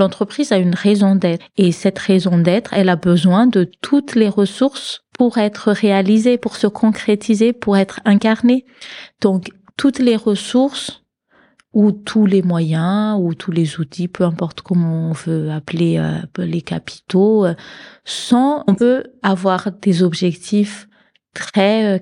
L'entreprise a une raison d'être et cette raison d'être, elle a besoin de toutes les ressources pour être réalisée, pour se concrétiser, pour être incarnée. Donc, toutes les ressources ou tous les moyens ou tous les outils, peu importe comment on veut appeler euh, les capitaux, euh, sans on peut avoir des objectifs très euh,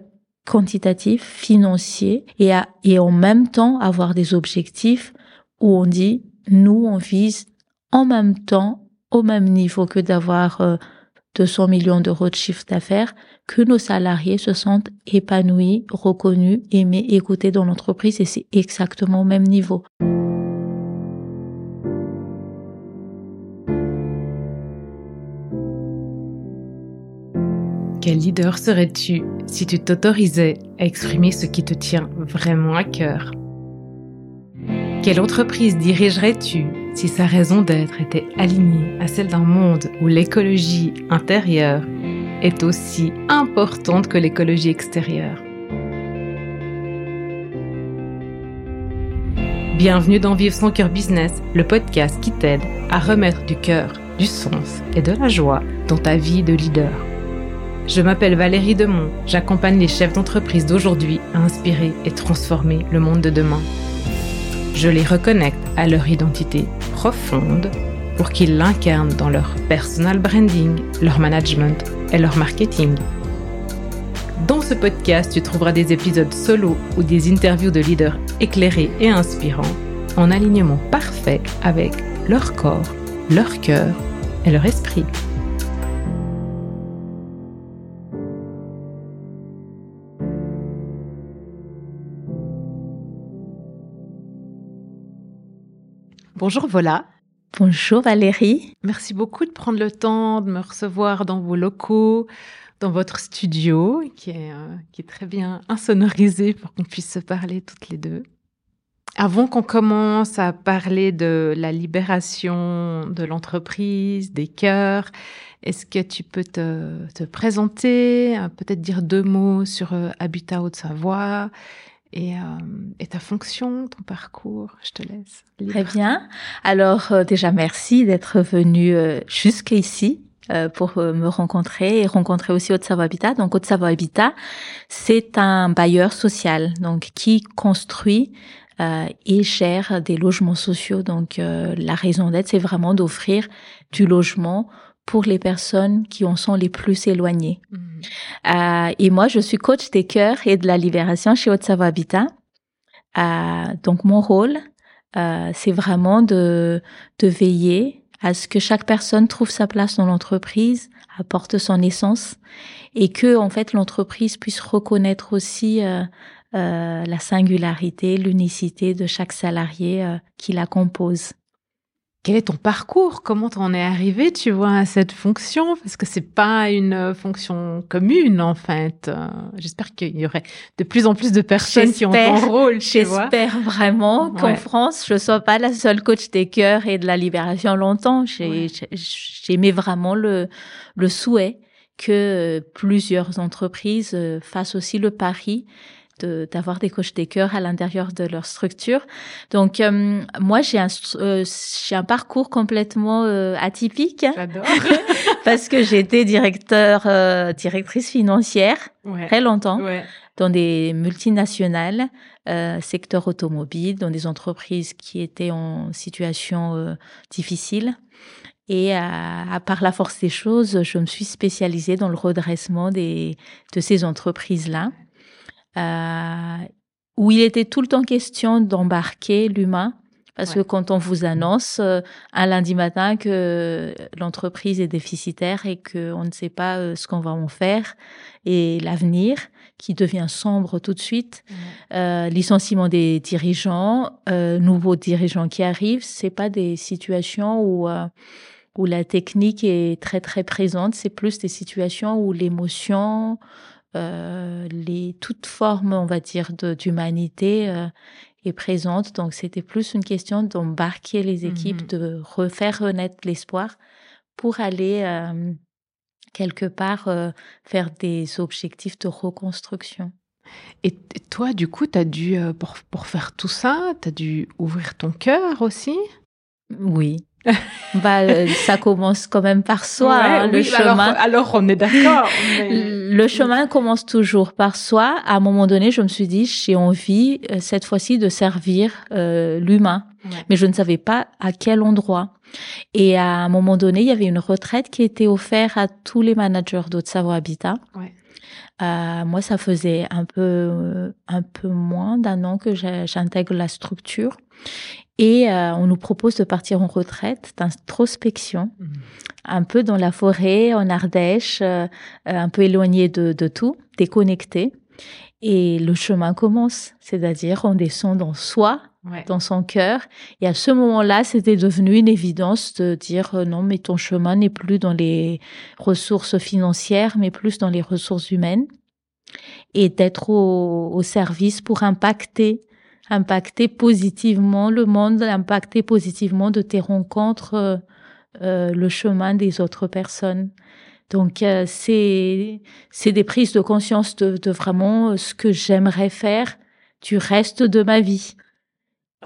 quantitatifs, financiers et, et en même temps avoir des objectifs où on dit nous on vise en même temps au même niveau que d'avoir 200 millions d'euros de chiffre d'affaires, que nos salariés se sentent épanouis, reconnus, aimés, écoutés dans l'entreprise et c'est exactement au même niveau. Quel leader serais-tu si tu t'autorisais à exprimer ce qui te tient vraiment à cœur? Quelle entreprise dirigerais-tu? Si sa raison d'être était alignée à celle d'un monde où l'écologie intérieure est aussi importante que l'écologie extérieure. Bienvenue dans Vivre son cœur business, le podcast qui t'aide à remettre du cœur, du sens et de la joie dans ta vie de leader. Je m'appelle Valérie Demont, j'accompagne les chefs d'entreprise d'aujourd'hui à inspirer et transformer le monde de demain. Je les reconnecte à leur identité profonde pour qu'ils l'incarnent dans leur personal branding, leur management et leur marketing. Dans ce podcast, tu trouveras des épisodes solo ou des interviews de leaders éclairés et inspirants en alignement parfait avec leur corps, leur cœur et leur esprit. Bonjour Vola. Bonjour Valérie. Merci beaucoup de prendre le temps de me recevoir dans vos locaux, dans votre studio, qui est, euh, qui est très bien insonorisé pour qu'on puisse se parler toutes les deux. Avant qu'on commence à parler de la libération de l'entreprise, des cœurs, est-ce que tu peux te, te présenter, euh, peut-être dire deux mots sur euh, Habitat Haute-Savoie et, euh, et, ta fonction, ton parcours. Je te laisse. Très bien. Alors euh, déjà merci d'être venu euh, jusqu'ici euh, pour me rencontrer et rencontrer aussi Haute-Savoie Habitat. Donc Haute-Savoie Habitat, c'est un bailleur social donc qui construit et gère des logements sociaux. Donc la raison d'être, c'est vraiment d'offrir du logement pour les personnes qui en sont les plus éloignées. Mmh. Euh, et moi, je suis coach des cœurs et de la libération chez Haute-Savoie Habitat. Euh, donc, mon rôle, euh, c'est vraiment de, de veiller à ce que chaque personne trouve sa place dans l'entreprise, apporte son essence, et que, en fait, l'entreprise puisse reconnaître aussi la singularité, l'unicité de chaque salarié qui la compose quel est ton parcours? Comment t'en es arrivé, tu vois, à cette fonction? Parce que c'est pas une euh, fonction commune, en fait. Euh, j'espère qu'il y aurait de plus en plus de personnes qui ont ton rôle, tu J'espère vraiment qu'en France, je sois pas la seule coach des cœurs et de la libération longtemps. J'aimais vraiment le, le souhait que plusieurs entreprises euh, fassent aussi le pari d'avoir des coachs des cœurs à l'intérieur de leur structure. Donc euh, moi j'ai un euh, j'ai un parcours complètement euh, atypique. Parce que j'étais directeur directrice financière très longtemps dans des multinationales secteur automobile dans des entreprises qui étaient en situation difficile. Et à, à, par la force des choses, je me suis spécialisée dans le redressement des, de ces entreprises-là. euh, où il était tout le temps question d'embarquer l'humain. Parce que quand on vous annonce euh, un lundi matin que l'entreprise est déficitaire et qu'on ne sait pas euh, ce qu'on va en faire et l'avenir qui devient sombre tout de suite, euh, licenciement des dirigeants, euh, nouveaux dirigeants qui arrivent, c'est pas des situations où où la technique est très très présente, c'est plus des situations où l'émotion, euh, les toutes formes, on va dire, d'humanité euh, est présente. Donc c'était plus une question d'embarquer les équipes, mmh de refaire renaître l'espoir pour aller euh, quelque part faire des objectifs de reconstruction. Et toi, du coup, as dû, pour, pour faire tout ça, tu as dû ouvrir ton cœur aussi? Oui. bah, euh, ça commence quand même par soi, hein, le chemin. Alors, on est d'accord. Le chemin commence toujours par soi. À un moment donné, je me suis dit, j'ai envie euh, cette fois-ci de servir euh, l'humain, mais je ne savais pas à quel endroit. Et à un moment donné, il y avait une retraite qui était offerte à tous les managers d'Haute-Savoie Habitat. Ouais. Euh, moi, ça faisait un peu, un peu moins d'un an que j'intègre la structure. Et euh, on nous propose de partir en retraite d'introspection, mmh. un peu dans la forêt, en Ardèche, euh, un peu éloigné de, de, tout, déconnecté. Et le chemin commence, c'est-à-dire on descend dans soi, dans son cœur. Et à ce moment-là, c'était devenu une évidence de dire euh, non, mais ton chemin n'est plus dans les ressources financières, mais plus dans les ressources humaines. Et d'être au, au service pour impacter impacter positivement le monde, impacter positivement de tes rencontres euh, euh le chemin des autres personnes. Donc euh, c'est c'est des prises de conscience de, de vraiment ce que j'aimerais faire du reste de ma vie.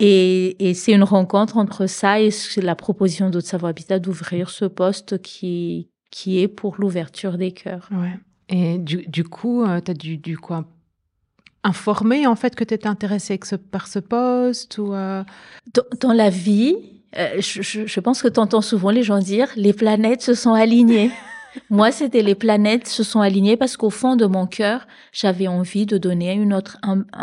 Et, et c'est une rencontre entre ça et la proposition d'Haute Savoir Habitat d'ouvrir ce poste qui, qui est pour l'ouverture des cœurs. Ouais. Et du, du coup, euh, tu as dû, du quoi informer en fait que tu étais intéressée par ce poste ou euh? dans, dans, la vie, euh, je, je, je, pense que tu entends souvent les gens dire les planètes se sont alignées. Moi, c'était les planètes se sont alignées parce qu'au fond de mon cœur, j'avais envie de donner une autre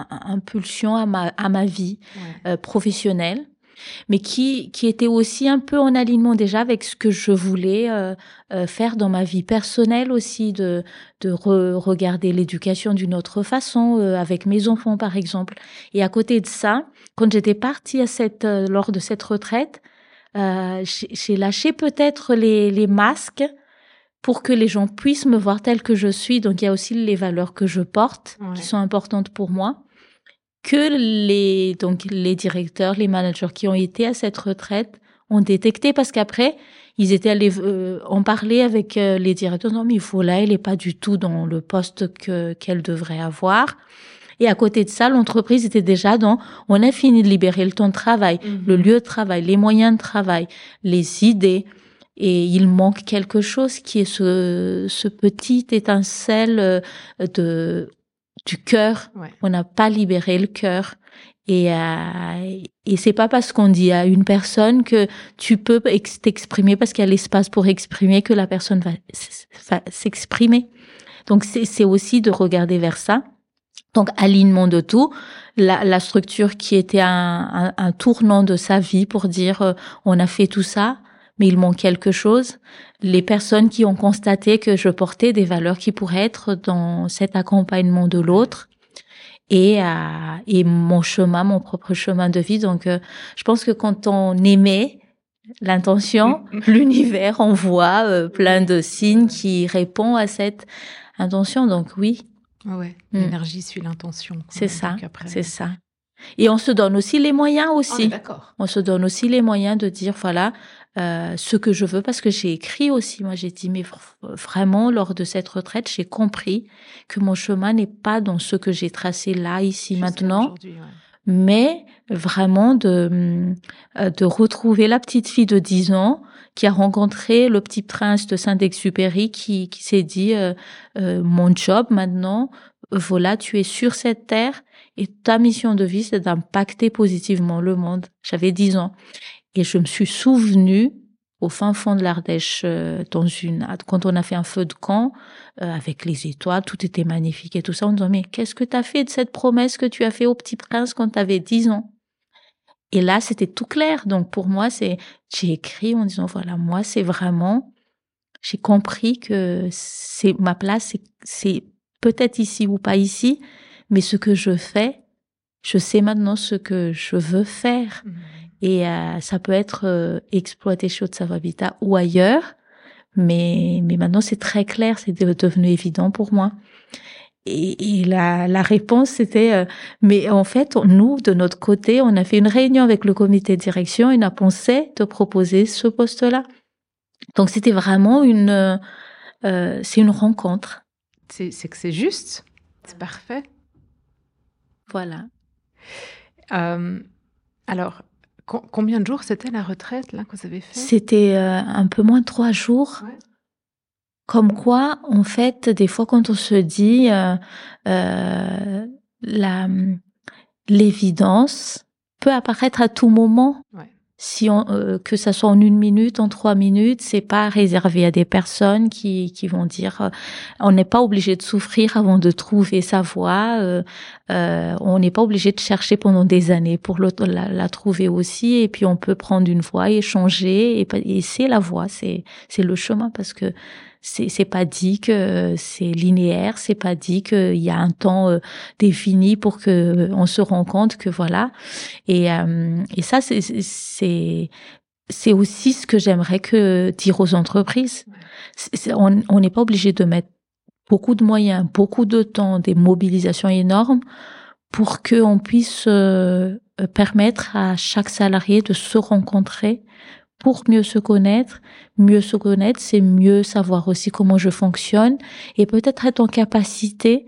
impulsion à ma, à ma vie euh, professionnelle mais qui, qui était aussi un peu en alignement déjà avec ce que je voulais euh, euh, faire dans ma vie personnelle aussi, de, de regarder l'éducation d'une autre façon, euh, avec mes enfants par exemple. Et à côté de ça, quand j'étais partie à cette, lors de cette retraite, j'ai lâché peut-être les, les masques pour que les gens puissent me voir telle que je suis. Donc il y a aussi les valeurs que je porte qui sont importantes pour moi que les donc les directeurs, les managers qui ont été à cette retraite ont détecté parce qu'après ils étaient allés euh, en parler avec euh, les directeurs. Non, mais il faut là, elle est pas du tout dans le poste que qu'elle devrait avoir. Et à côté de ça, l'entreprise était déjà dans, on a fini de libérer le temps de travail, mhm. le lieu de travail, les moyens de travail, les idées. Et il manque quelque chose qui est ce, ce petit étincelle euh, de du cœur. On n'a pas libéré le cœur. Et, euh, et c'est pas parce qu'on dit à une personne que tu peux t'exprimer parce qu'il y a l'espace pour exprimer que la personne va, s'exprimer. Donc c'est aussi de regarder vers ça. Donc alignement de tout, la, la structure qui était un, un, tournant de sa vie pour dire euh, on a fait tout ça, mais il manque quelque chose. Les personnes qui ont constaté que je portais des valeurs qui pourraient être dans cet accompagnement de l'autre et, euh, et mon chemin, mon propre chemin de vie. Donc, euh, je pense que quand on aimait l'intention, l'univers envoie euh, plein de signes qui répondent à cette intention. Donc, oui. Ah ouais, mm. l'énergie suit l'intention. C'est ça, c'est ça. Et on se donne aussi les moyens aussi. On, on se donne aussi les moyens de dire voilà, euh, ce que je veux parce que j'ai écrit aussi. Moi, j'ai dit, mais vraiment, lors de cette retraite, j'ai compris que mon chemin n'est pas dans ce que j'ai tracé là, ici, maintenant, mais vraiment de, euh, de retrouver la petite fille de 10 ans qui a rencontré le petit prince de Saint-Exupéry qui, qui s'est dit, euh, mon job maintenant, voilà, tu es sur cette terre et ta mission de vie, c'est d'impacter positivement le monde. J'avais 10 ans. Et je me suis souvenue au fin fond de l'Ardèche, euh, dans une, quand on a fait un feu de camp, euh, avec les étoiles, tout était magnifique et tout ça, on disant, mais qu'est-ce que tu as fait de cette promesse que tu as fait au petit prince quand tu avais 10 ans? Et là, c'était tout clair. Donc, pour moi, c'est, j'ai écrit en disant, voilà, moi, c'est vraiment, j'ai compris que c'est ma place, c'est peut-être ici ou pas ici, mais ce que je fais, je sais maintenant ce que je veux faire. Mmh. Et euh, ça peut être euh, exploité chez Haute Habitat ou ailleurs, mais, mais maintenant c'est très clair, c'est devenu évident pour moi. Et, et la, la, réponse c'était, euh, mais en fait, nous, de notre côté, on a fait une réunion avec le comité de direction et on a pensé de proposer ce poste-là. Donc c'était vraiment une, c'est une rencontre. C'est que c'est juste, c'est parfait. Voilà. alors, combien de jours c'était la retraite là que vous avez fait? C'était euh, un peu moins de trois jours. Comme quoi, en fait, des fois, quand on se dit euh, euh, la l'évidence peut apparaître à tout moment. Ouais si on, euh, que ça soit en une minute, en trois minutes, c'est pas réservé à des personnes qui, qui vont dire euh, on n'est pas obligé de souffrir avant de trouver sa voie, euh, euh on n'est pas obligé de chercher pendant des années pour la, la, trouver aussi, et puis on peut prendre une voie et changer, et, et c'est la voie, c'est c'est le chemin parce que c'est pas dit que c'est linéaire, c'est pas dit qu'il y a un temps euh, défini pour que on se rend compte que voilà. Et euh, et ça c'est c'est c'est aussi ce que j'aimerais que dire aux entreprises. on n'est pas obligé de mettre beaucoup de moyens, beaucoup de temps, des mobilisations énormes pour qu'on puisse euh, permettre à chaque salarié de se rencontrer pour mieux se connaître. Mieux se connaître, c'est mieux savoir aussi comment je fonctionne et peut-être être en capacité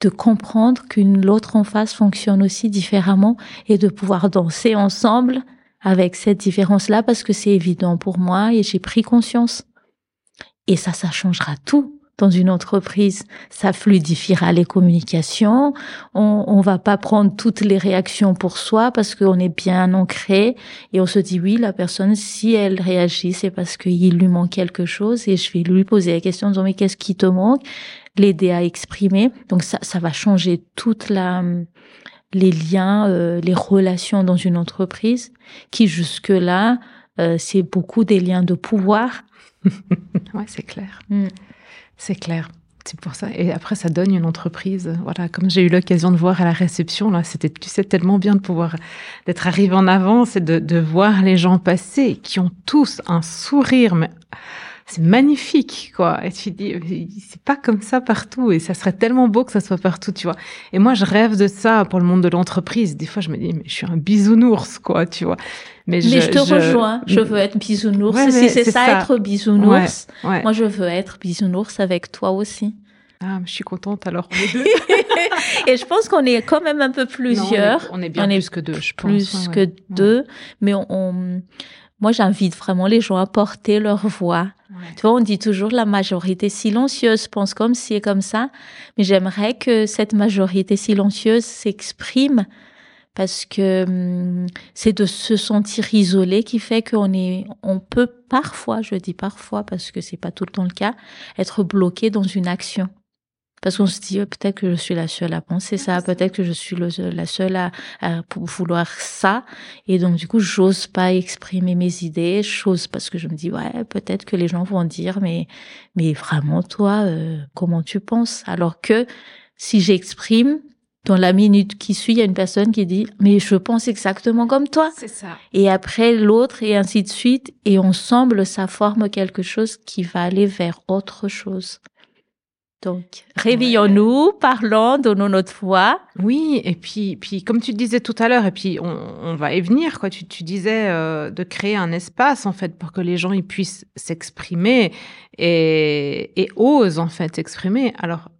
de comprendre qu'une l'autre en face fonctionne aussi différemment et de pouvoir danser ensemble avec cette différence-là parce que c'est évident pour moi et j'ai pris conscience. Et ça, ça changera tout dans une entreprise, ça fluidifiera les communications. On, on va pas prendre toutes les réactions pour soi parce qu'on est bien ancré et on se dit oui, la personne, si elle réagit, c'est parce qu'il lui manque quelque chose et je vais lui poser la question en disant mais qu'est-ce qui te manque? L'aider à exprimer. Donc ça, ça va changer toute la, les liens, euh, les relations dans une entreprise qui jusque-là, euh, c'est beaucoup des liens de pouvoir. ouais, c'est clair. Mm. C'est clair. C'est pour ça. Et après, ça donne une entreprise. Voilà, comme j'ai eu l'occasion de voir à la réception, là, c'était, tu sais, tellement bien de pouvoir, d'être arrivé en avance et de, de voir les gens passer qui ont tous un sourire, c'est magnifique, quoi. Et tu dis, c'est pas comme ça partout, et ça serait tellement beau que ça soit partout, tu vois. Et moi, je rêve de ça pour le monde de l'entreprise. Des fois, je me dis, mais je suis un bisounours, quoi, tu vois. Mais, je, je te rejoins. Je veux être bisounours. si c'est ça, être bisounours, moi, je veux être bisounours avec toi aussi. Ah, je suis contente alors. et je pense qu'on est quand même un peu plusieurs. on, est, bien plus que deux, je pense. Plus que deux, mais on moi, j'invite vraiment les gens à porter leur voix. Tu vois, on dit toujours la majorité silencieuse pense comme ci et comme ça, mais j'aimerais que cette majorité silencieuse s'exprime parce que hum, c'est de se sentir isolé qui fait qu'on est, on peut parfois, je dis parfois parce que c'est pas tout le temps le cas, être bloqué dans une action. Parce qu'on se dit, oh, peut-être que je suis la seule à penser ça, peut-être que je suis la seule à, vouloir ça. Et donc, du coup, j'ose pas exprimer mes idées, j'ose parce que je me dis, ouais, peut-être que les gens vont dire, mais, mais vraiment, toi, euh, comment tu penses? Alors que si j'exprime, dans la minute qui suit, il y a une personne qui dit, mais je pense exactement comme toi. C'est ça. Et après l'autre et ainsi de suite. Et ensemble, ça forme quelque chose qui va aller vers autre chose. Donc, réveillons-nous, parlons, donnons notre voix. Oui, et puis, puis comme tu disais tout à l'heure, et puis on, on, va y venir, quoi. Tu, tu disais euh, de créer un espace en fait pour que les gens ils puissent s'exprimer et, et osent en fait s'exprimer. Alors,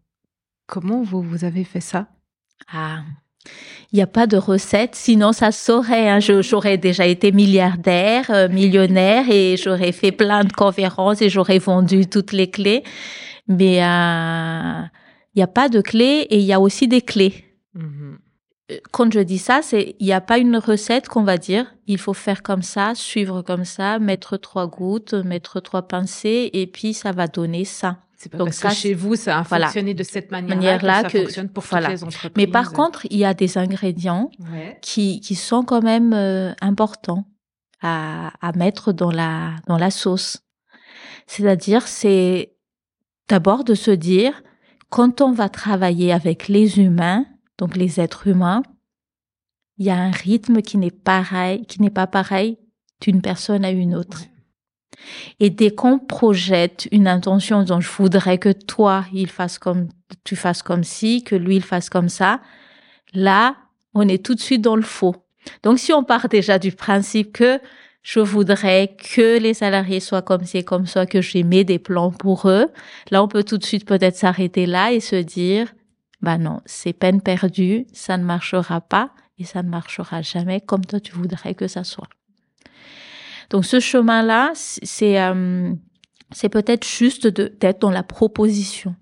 comment vous vous avez fait ça? Ah, il n'y a pas de recette, sinon ça saurait. Hein. J'aurais déjà été milliardaire, euh, millionnaire, et j'aurais fait plein de conférences et j'aurais vendu toutes les clés mais il n'y a pas de clé et il y a aussi des clés. Mm-hmm. Euh, quand je dis ça, c'est il n'y a pas une recette qu'on va dire. Il faut faire comme ça, suivre comme ça, mettre trois gouttes, mettre trois pincées, et puis ça va donner ça. C'est pas Donc parce ça, que chez vous, ça a fonctionné de cette manière-là que, ça fonctionne pour toutes les entreprises. Mais par contre, il y a des ingrédients qui, qui sont quand même euh, importants à, à mettre dans la, dans la sauce. C'est-à-dire, c'est D'abord de se dire, quand on va travailler avec les humains, donc les êtres humains, il y a un rythme qui n'est pareil, qui n'est pas pareil d'une personne à une autre. Et dès qu'on projette une intention dont je voudrais que toi, il fasse comme, tu fasses comme ci, que lui, il fasse comme ça, là, on est tout de suite dans le faux. Donc, si on part déjà du principe que je voudrais que les salariés soient comme c'est comme ça, que j'ai mis des plans pour eux. Là, on peut tout de suite peut-être s'arrêter là et se dire, bah non, c'est peine perdue, ça ne marchera pas et ça ne marchera jamais comme toi tu voudrais que ça soit. Donc ce chemin-là, c'est euh, c'est peut-être juste d'être dans la proposition.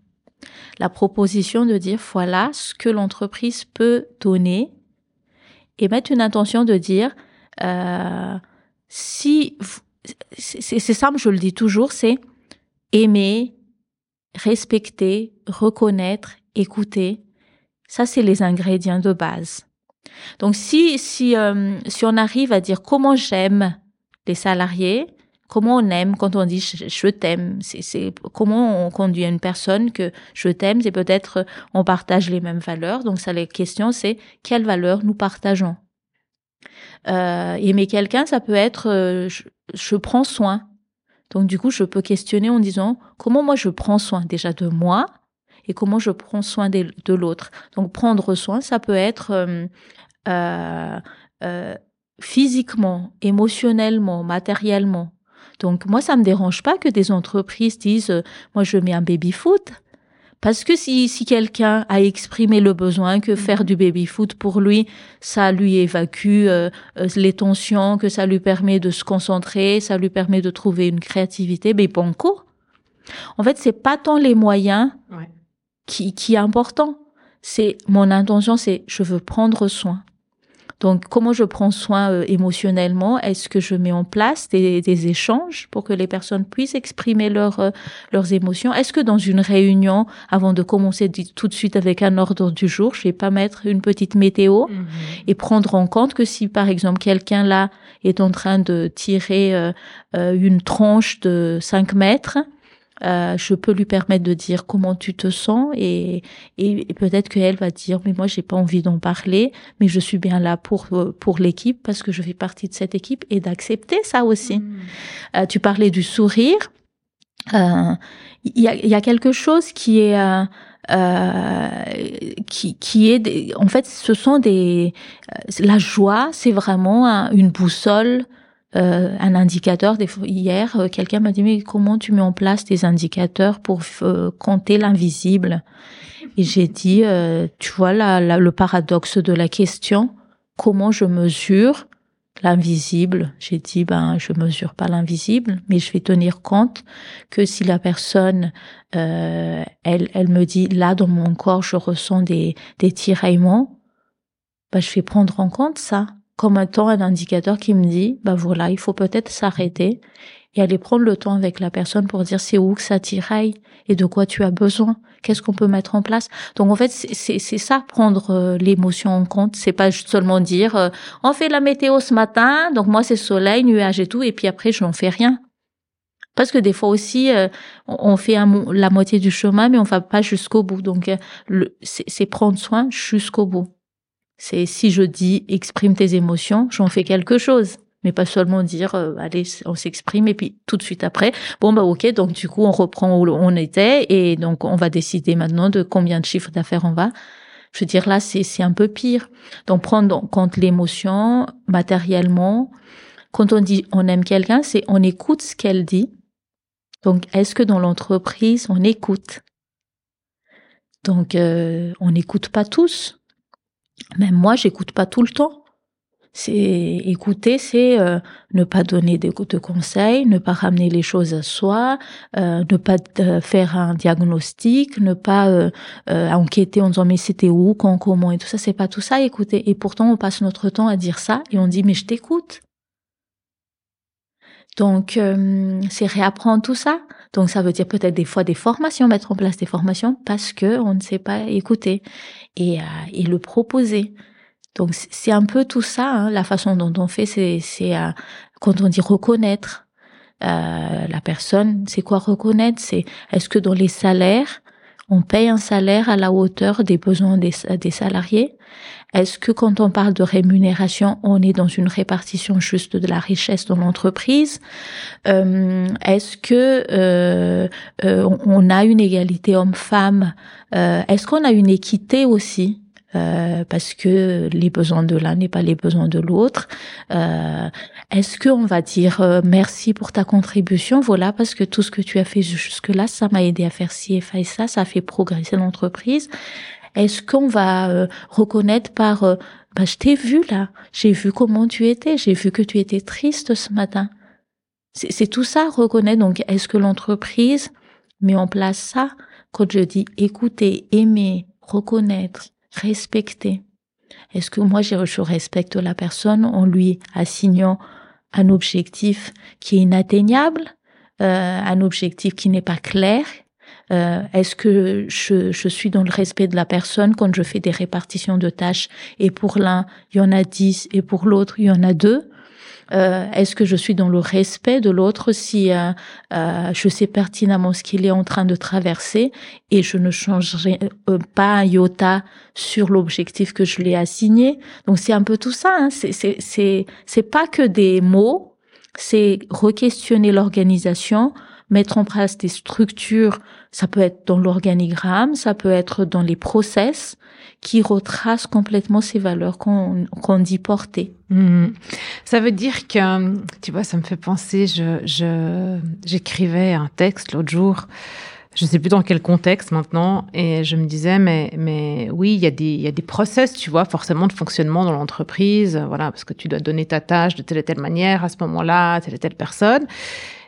La proposition de dire voilà ce que l'entreprise peut donner et mettre une intention de dire euh, si c'est simple, je le dis toujours, c'est aimer, respecter, reconnaître, écouter. Ça, c'est les ingrédients de base. Donc, si si euh, si on arrive à dire comment j'aime les salariés, comment on aime quand on dit je, t'aime, c'est comment on conduit une personne que je t'aime, c'est peut-être on partage les mêmes valeurs. Donc, ça, la question, c'est quelles valeurs nous partageons? Euh, aimer quelqu'un, ça peut être euh, je, prends soin. Donc du coup, je peux questionner en disant comment moi je prends soin déjà de moi et comment je prends soin de, l'autre. Donc prendre soin, ça peut être euh, physiquement, émotionnellement, matériellement. Donc moi, ça me dérange pas que des entreprises disent moi je mets un baby foot parce que si, si quelqu'un a exprimé le besoin que mm. faire du baby-foot pour lui, ça lui évacue euh, euh, les tensions, que ça lui permet de se concentrer, ça lui permet de trouver une créativité, mais banco. En fait, c'est pas tant les moyens qui, qui est important. C'est mon intention, c'est je veux prendre soin. Donc, comment je prends soin euh, émotionnellement? Est-ce que je mets en place des, des, échanges pour que les personnes puissent exprimer leur, euh, leurs émotions? Est-ce que dans une réunion, avant de commencer tout de suite avec un ordre du jour, je vais pas mettre une petite météo mhm. et prendre en compte que si, par exemple, quelqu'un là est en train de tirer euh, une tranche de 5 mètres, euh, je peux lui permettre de dire comment tu te sens et, et, peut-être qu'elle va dire mais moi j'ai pas envie d'en parler mais je suis bien là pour euh, pour l'équipe parce que je fais partie de cette équipe et d'accepter ça aussi. Mm. Euh, tu parlais du sourire. Il y, a, y a quelque chose qui est euh, qui, qui est en fait ce sont des la joie c'est vraiment une boussole euh, un indicateur. Hier, euh, quelqu'un m'a dit mais comment tu mets en place des indicateurs pour euh, compter l'invisible? Et j'ai dit, tu vois là, le paradoxe de la question, comment je mesure l'invisible? J'ai dit ben je mesure pas l'invisible, mais je vais tenir compte que si la personne elle elle me dit là dans mon corps je ressens des des tiraillements, ben je vais prendre en compte ça comme temps un indicateur qui me dit, bah voilà, il faut peut-être s'arrêter et aller prendre le temps avec la personne pour dire c'est où que ça tiraille et de quoi tu as besoin, qu'est-ce qu'on peut mettre en place. Donc en fait, c'est ça prendre euh, l'émotion en compte. C'est pas seulement dire euh, on fait la météo ce matin, donc moi c'est soleil, nuage et tout, et puis après je n'en fais rien. Parce que des fois aussi, euh, on fait la moitié du chemin, mais on va pas jusqu'au bout. Donc, c'est prendre soin jusqu'au bout. C'est si je dis exprime tes émotions, j'en fais quelque chose. Mais pas seulement dire euh, allez on s'exprime et puis tout de suite après bon bah ok donc du coup on reprend où on était et donc on va décider maintenant de combien de chiffres d'affaires on va. Je veux dire là c'est c'est un peu pire. Donc prendre en compte l'émotion matériellement. Quand on dit on aime quelqu'un c'est on écoute ce qu'elle dit. Donc est-ce que dans l'entreprise on écoute? Donc euh, on n'écoute pas tous même moi, j'écoute pas tout le temps. C'est écouter, c'est euh, ne pas donner de, conseils, ne pas ramener les choses à soi, euh, ne pas euh, faire un diagnostic, ne pas enquêter en disant mais c'était où, quand, comment et tout ça. C'est pas tout ça. Écouter. Et pourtant, on passe notre temps à dire ça et on dit mais je t'écoute. Donc, c'est réapprendre tout ça. Donc, ça veut dire peut-être des fois des formations, mettre en place des formations parce que on ne sait pas écouter et, euh, et le proposer. Donc, c'est un peu tout ça, hein, la façon dont on fait, c'est euh, quand on dit reconnaître euh, la personne, c'est quoi reconnaître? C'est est-ce que dans les salaires, on paye un salaire à la hauteur des besoins des, salariés. Est-ce que quand on parle de rémunération, on est dans une répartition juste de la richesse dans l'entreprise? Euh, Est-ce que euh, euh, on a une égalité homme-femme? Est-ce qu'on a une équité aussi? Euh, parce que les besoins de l'un n'est pas les besoins de l'autre. Euh, Est-ce qu'on va dire euh, merci pour ta contribution? Voilà, parce que tout ce que tu as fait jusque-là, ça m'a aidé à faire ci et ça, ça a fait progresser l'entreprise. Est-ce qu'on va euh, reconnaître par bah, je t'ai vu là, j'ai vu comment tu étais, j'ai vu que tu étais triste ce matin. C'est tout ça, reconnaître. Donc, est-ce que l'entreprise met en place ça? Quand je dis écouter, aimer, reconnaître, respecter Est-ce que moi, je respecte la personne en lui assignant un objectif qui est inatteignable, euh, un objectif qui n'est pas clair. Euh, Est-ce que je, je, suis dans le respect de la personne quand je fais des répartitions de tâches et pour l'un, il y en a dix et pour l'autre, il y en a deux? Euh, Est-ce que je suis dans le respect de l'autre si euh, euh, je sais pertinemment ce qu'il est en train de traverser et je ne changerai euh, pas un iota sur l'objectif que je lui ai assigné? Donc c'est un peu tout ça. Hein. C'est c'est c'est pas que des mots, c'est re-questionner l'organisation, mettre en place des structures. Ça peut être dans l'organigramme, ça peut être dans les process qui retrace complètement ces valeurs qu'on dit porter. Hmm. Ça veut dire que, tu vois, ça me fait penser, je j'écrivais un texte l'autre jour, je sais plus dans quel contexte maintenant, et je me disais, mais mais oui, il y a des il y a des tu vois, forcément de fonctionnement dans l'entreprise, voilà, parce que tu dois donner ta tâche de telle et telle manière à ce moment-là, telle et telle personne.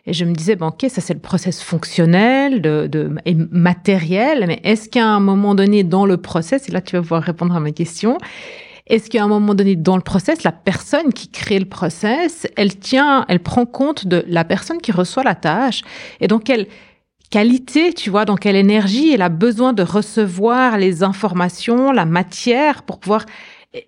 Et je me disais, bon, ok, ça c'est le process fonctionnel de, de, et matériel, mais est-ce qu'à un moment donné dans le process, et là tu vas pouvoir répondre à ma question, est-ce qu'à un moment donné dans le process, la personne qui crée le process, elle tient, elle prend compte de la personne qui reçoit la tâche? Et donc quelle qualité, tu vois, dans quelle énergie elle a besoin de recevoir les informations, la matière pour pouvoir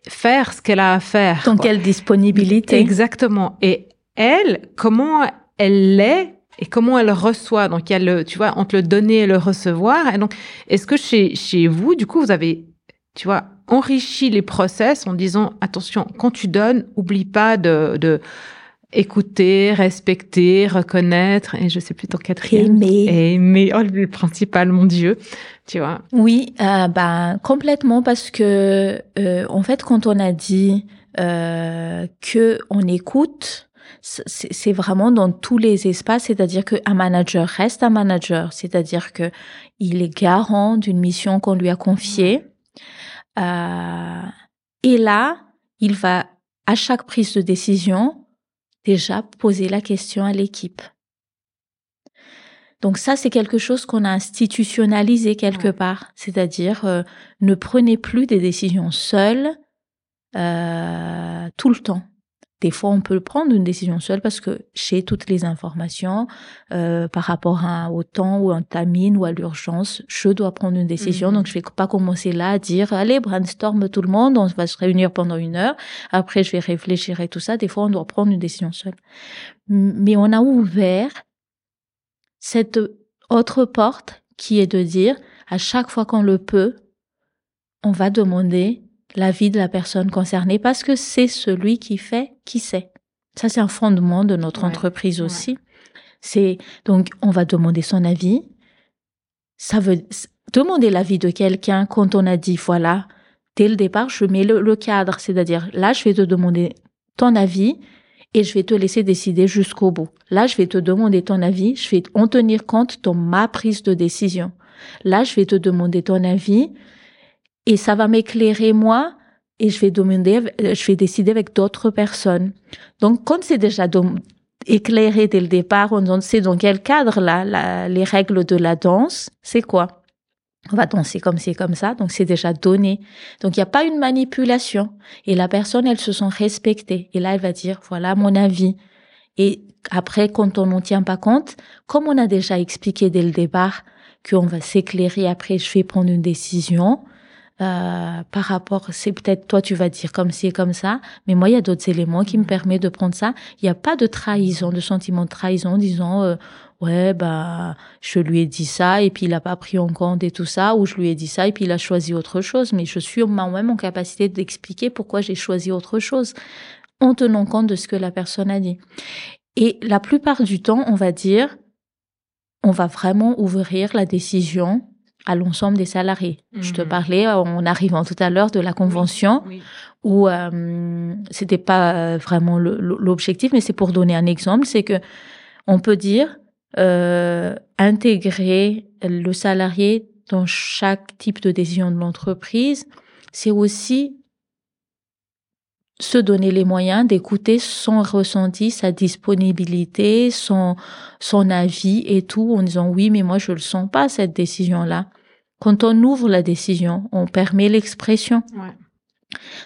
faire ce qu'elle a à faire. Dans quelle disponibilité? Exactement. Et elle, comment elle l'est et comment elle reçoit. Donc, il y a le, tu vois, entre le donner et le recevoir. Et donc, est-ce que chez, chez vous, du coup, vous avez, tu vois, enrichi les process en disant, attention, quand tu donnes, oublie pas de, de écouter, respecter, reconnaître, et je sais plus ton quatrième. Aimer. Aimer, oh, le principal, mon Dieu, tu vois. Oui, euh, ben, complètement, parce que, euh, en fait, quand on a dit, euh, que on écoute, c'est vraiment dans tous les espaces, c'est-à-dire qu'un manager reste un manager, c'est-à-dire que il est garant d'une mission qu'on lui a confiée. Euh, et là, il va à chaque prise de décision déjà poser la question à l'équipe. Donc ça, c'est quelque chose qu'on a institutionnalisé quelque part, c'est-à-dire euh, ne prenez plus des décisions seules euh, tout le temps. Des fois, on peut prendre une décision seule parce que j'ai toutes les informations euh, par rapport à, au temps ou un tamine ou à l'urgence. Je dois prendre une décision, mhm. donc je vais pas commencer là à dire allez brainstorm tout le monde, on va se réunir pendant une heure. Après, je vais réfléchir et tout ça. Des fois, on doit prendre une décision seule. Mais on a ouvert cette autre porte qui est de dire à chaque fois qu'on le peut, on va demander la vie de la personne concernée parce que c'est celui qui fait qui sait. Ça, c'est un fondement de notre entreprise aussi. C'est donc on va demander son avis. Ça veut demander l'avis de quelqu'un quand on a dit voilà dès le départ je mets le, cadre, c'est-à-dire là je vais te demander ton avis et je vais te laisser décider jusqu'au bout. Là je vais te demander ton avis, je vais en tenir compte dans ma prise de décision. Là je vais te demander ton avis et ça va m'éclairer moi et je vais demander, euh, je vais décider avec d'autres personnes. Donc, quand c'est déjà éclairé dès le départ, on sait dans quel cadre là, les règles de la danse, c'est quoi? On va danser comme c'est comme ça, donc c'est déjà donné. Donc il n'y a pas une manipulation et la personne, elle se sent respectée. Et là, elle va dire voilà mon avis. Et après, quand on n'en tient pas compte, comme on a déjà expliqué dès le départ qu'on va s'éclairer, après je vais prendre une décision, euh, par rapport, c'est peut-être toi tu vas dire comme ci et comme ça, mais moi il y a d'autres éléments qui me mm. permettent de prendre ça. Il n'y a pas de trahison, de sentiment de trahison, disant euh, ouais bah je lui ai dit ça et puis il a pas pris en compte et tout ça, ou je lui ai dit ça et puis il a choisi autre chose. Mais je suis moi-même en capacité d'expliquer pourquoi j'ai choisi autre chose en tenant compte de ce que la personne a dit. Et la plupart du temps, on va dire, on va vraiment ouvrir la décision à l'ensemble des salariés. Je te mhm. parlais en arrivant tout à l'heure de la convention où euh, c'était pas euh, vraiment l'objectif, mais c'est pour donner un exemple, c'est que on peut dire euh, intégrer le salarié dans chaque type de décision de l'entreprise, c'est aussi se donner les moyens d'écouter son ressenti, sa disponibilité, son, son avis et tout en disant oui, mais moi je le sens pas cette décision-là. Quand on ouvre la décision, on permet l'expression.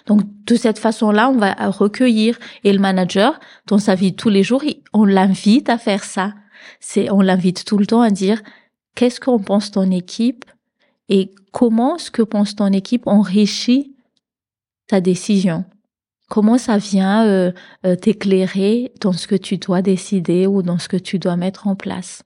Donc de cette façon-là, on va recueillir et le manager dans sa vie tous les jours, on l'invite à faire ça. C'est on l'invite tout le temps à dire qu'est-ce qu'on pense ton équipe et comment ce que pense ton équipe enrichit ta décision. Comment ça vient euh, euh, t'éclairer dans ce que tu dois décider ou dans ce que tu dois mettre en place?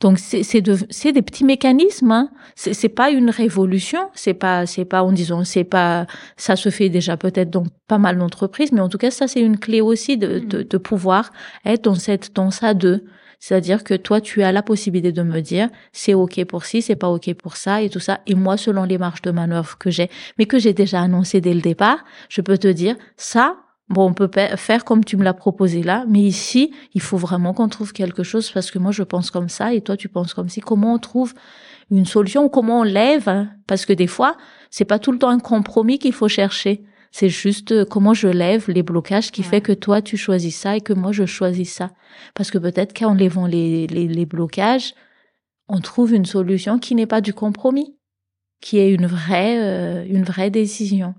Donc c'est c'est de, des petits mécanismes. Hein. C'est c'est pas une révolution. C'est pas c'est pas en disant c'est pas ça se fait déjà peut-être dans pas mal d'entreprises, mais en tout cas ça c'est une clé aussi de, de, de pouvoir être dans cette dans ça de c'est-à-dire que toi, tu as la possibilité de me dire, c'est OK pour ci, c'est pas OK pour ça et tout ça. Et moi, selon les marges de manœuvre que j'ai, mais que j'ai déjà annoncé dès le départ, je peux te dire, ça, bon, on peut faire comme tu me l'as proposé là, mais ici, il faut vraiment qu'on trouve quelque chose parce que moi, je pense comme ça et toi, tu penses comme ci. Comment on trouve une solution ou comment on lève? Hein? Parce que des fois, c'est pas tout le temps un compromis qu'il faut chercher. C'est juste euh, comment je lève les blocages qui fait que toi tu choisis ça et que moi je choisis ça. Parce que peut-être qu'en lèvant les, les, les blocages, on trouve une solution qui n'est pas du compromis, qui est une vraie euh, une vraie décision.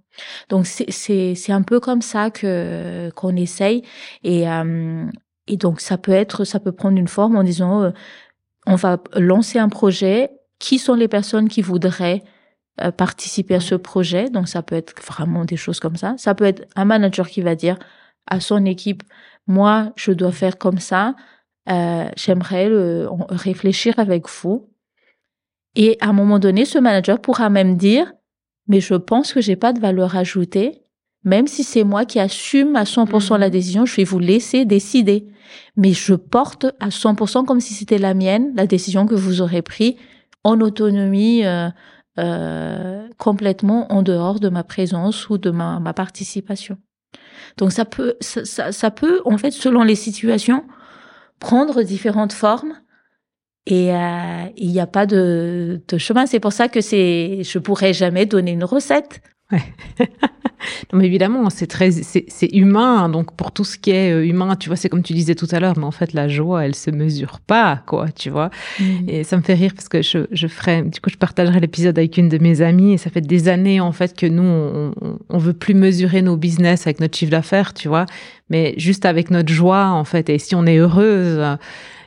Donc c'est c'est un peu comme ça que qu'on essaye et euh, et donc ça peut être ça peut prendre une forme en disant on va lancer un projet. Qui sont les personnes qui voudraient euh, participer à ce projet. Donc ça peut être vraiment des choses comme ça. Ça peut être un manager qui va dire à son équipe, moi, je dois faire comme ça. Euh, J'aimerais réfléchir avec vous. Et à un moment donné, ce manager pourra même dire, mais je pense que j'ai pas de valeur ajoutée. Même si c'est moi qui assume à 100% la mhm. décision, je vais vous laisser décider. Mais je porte à 100% comme si c'était la mienne, la décision que vous aurez prise en autonomie euh, euh, complètement en dehors de ma présence ou de ma, participation. Donc ça peut, ça, peut, en fait, selon les situations, prendre différentes formes. Et euh, il n'y a pas de, chemin. C'est pour ça que c'est, je pourrais jamais donner une recette. non, mais évidemment, c'est très, c'est humain. Donc, pour tout ce qui est euh, humain, tu vois, c'est comme tu disais tout à l'heure, mais en fait, la joie, elle se mesure pas, quoi, tu vois. Mm. Et ça me fait rire parce que je, je ferai, du coup, je partagerai l'épisode avec une de mes amies et ça fait des années, en fait, que nous, on, on veut plus mesurer nos business avec notre chiffre d'affaires, tu vois, mais juste avec notre joie, en fait. Et si on est heureuse,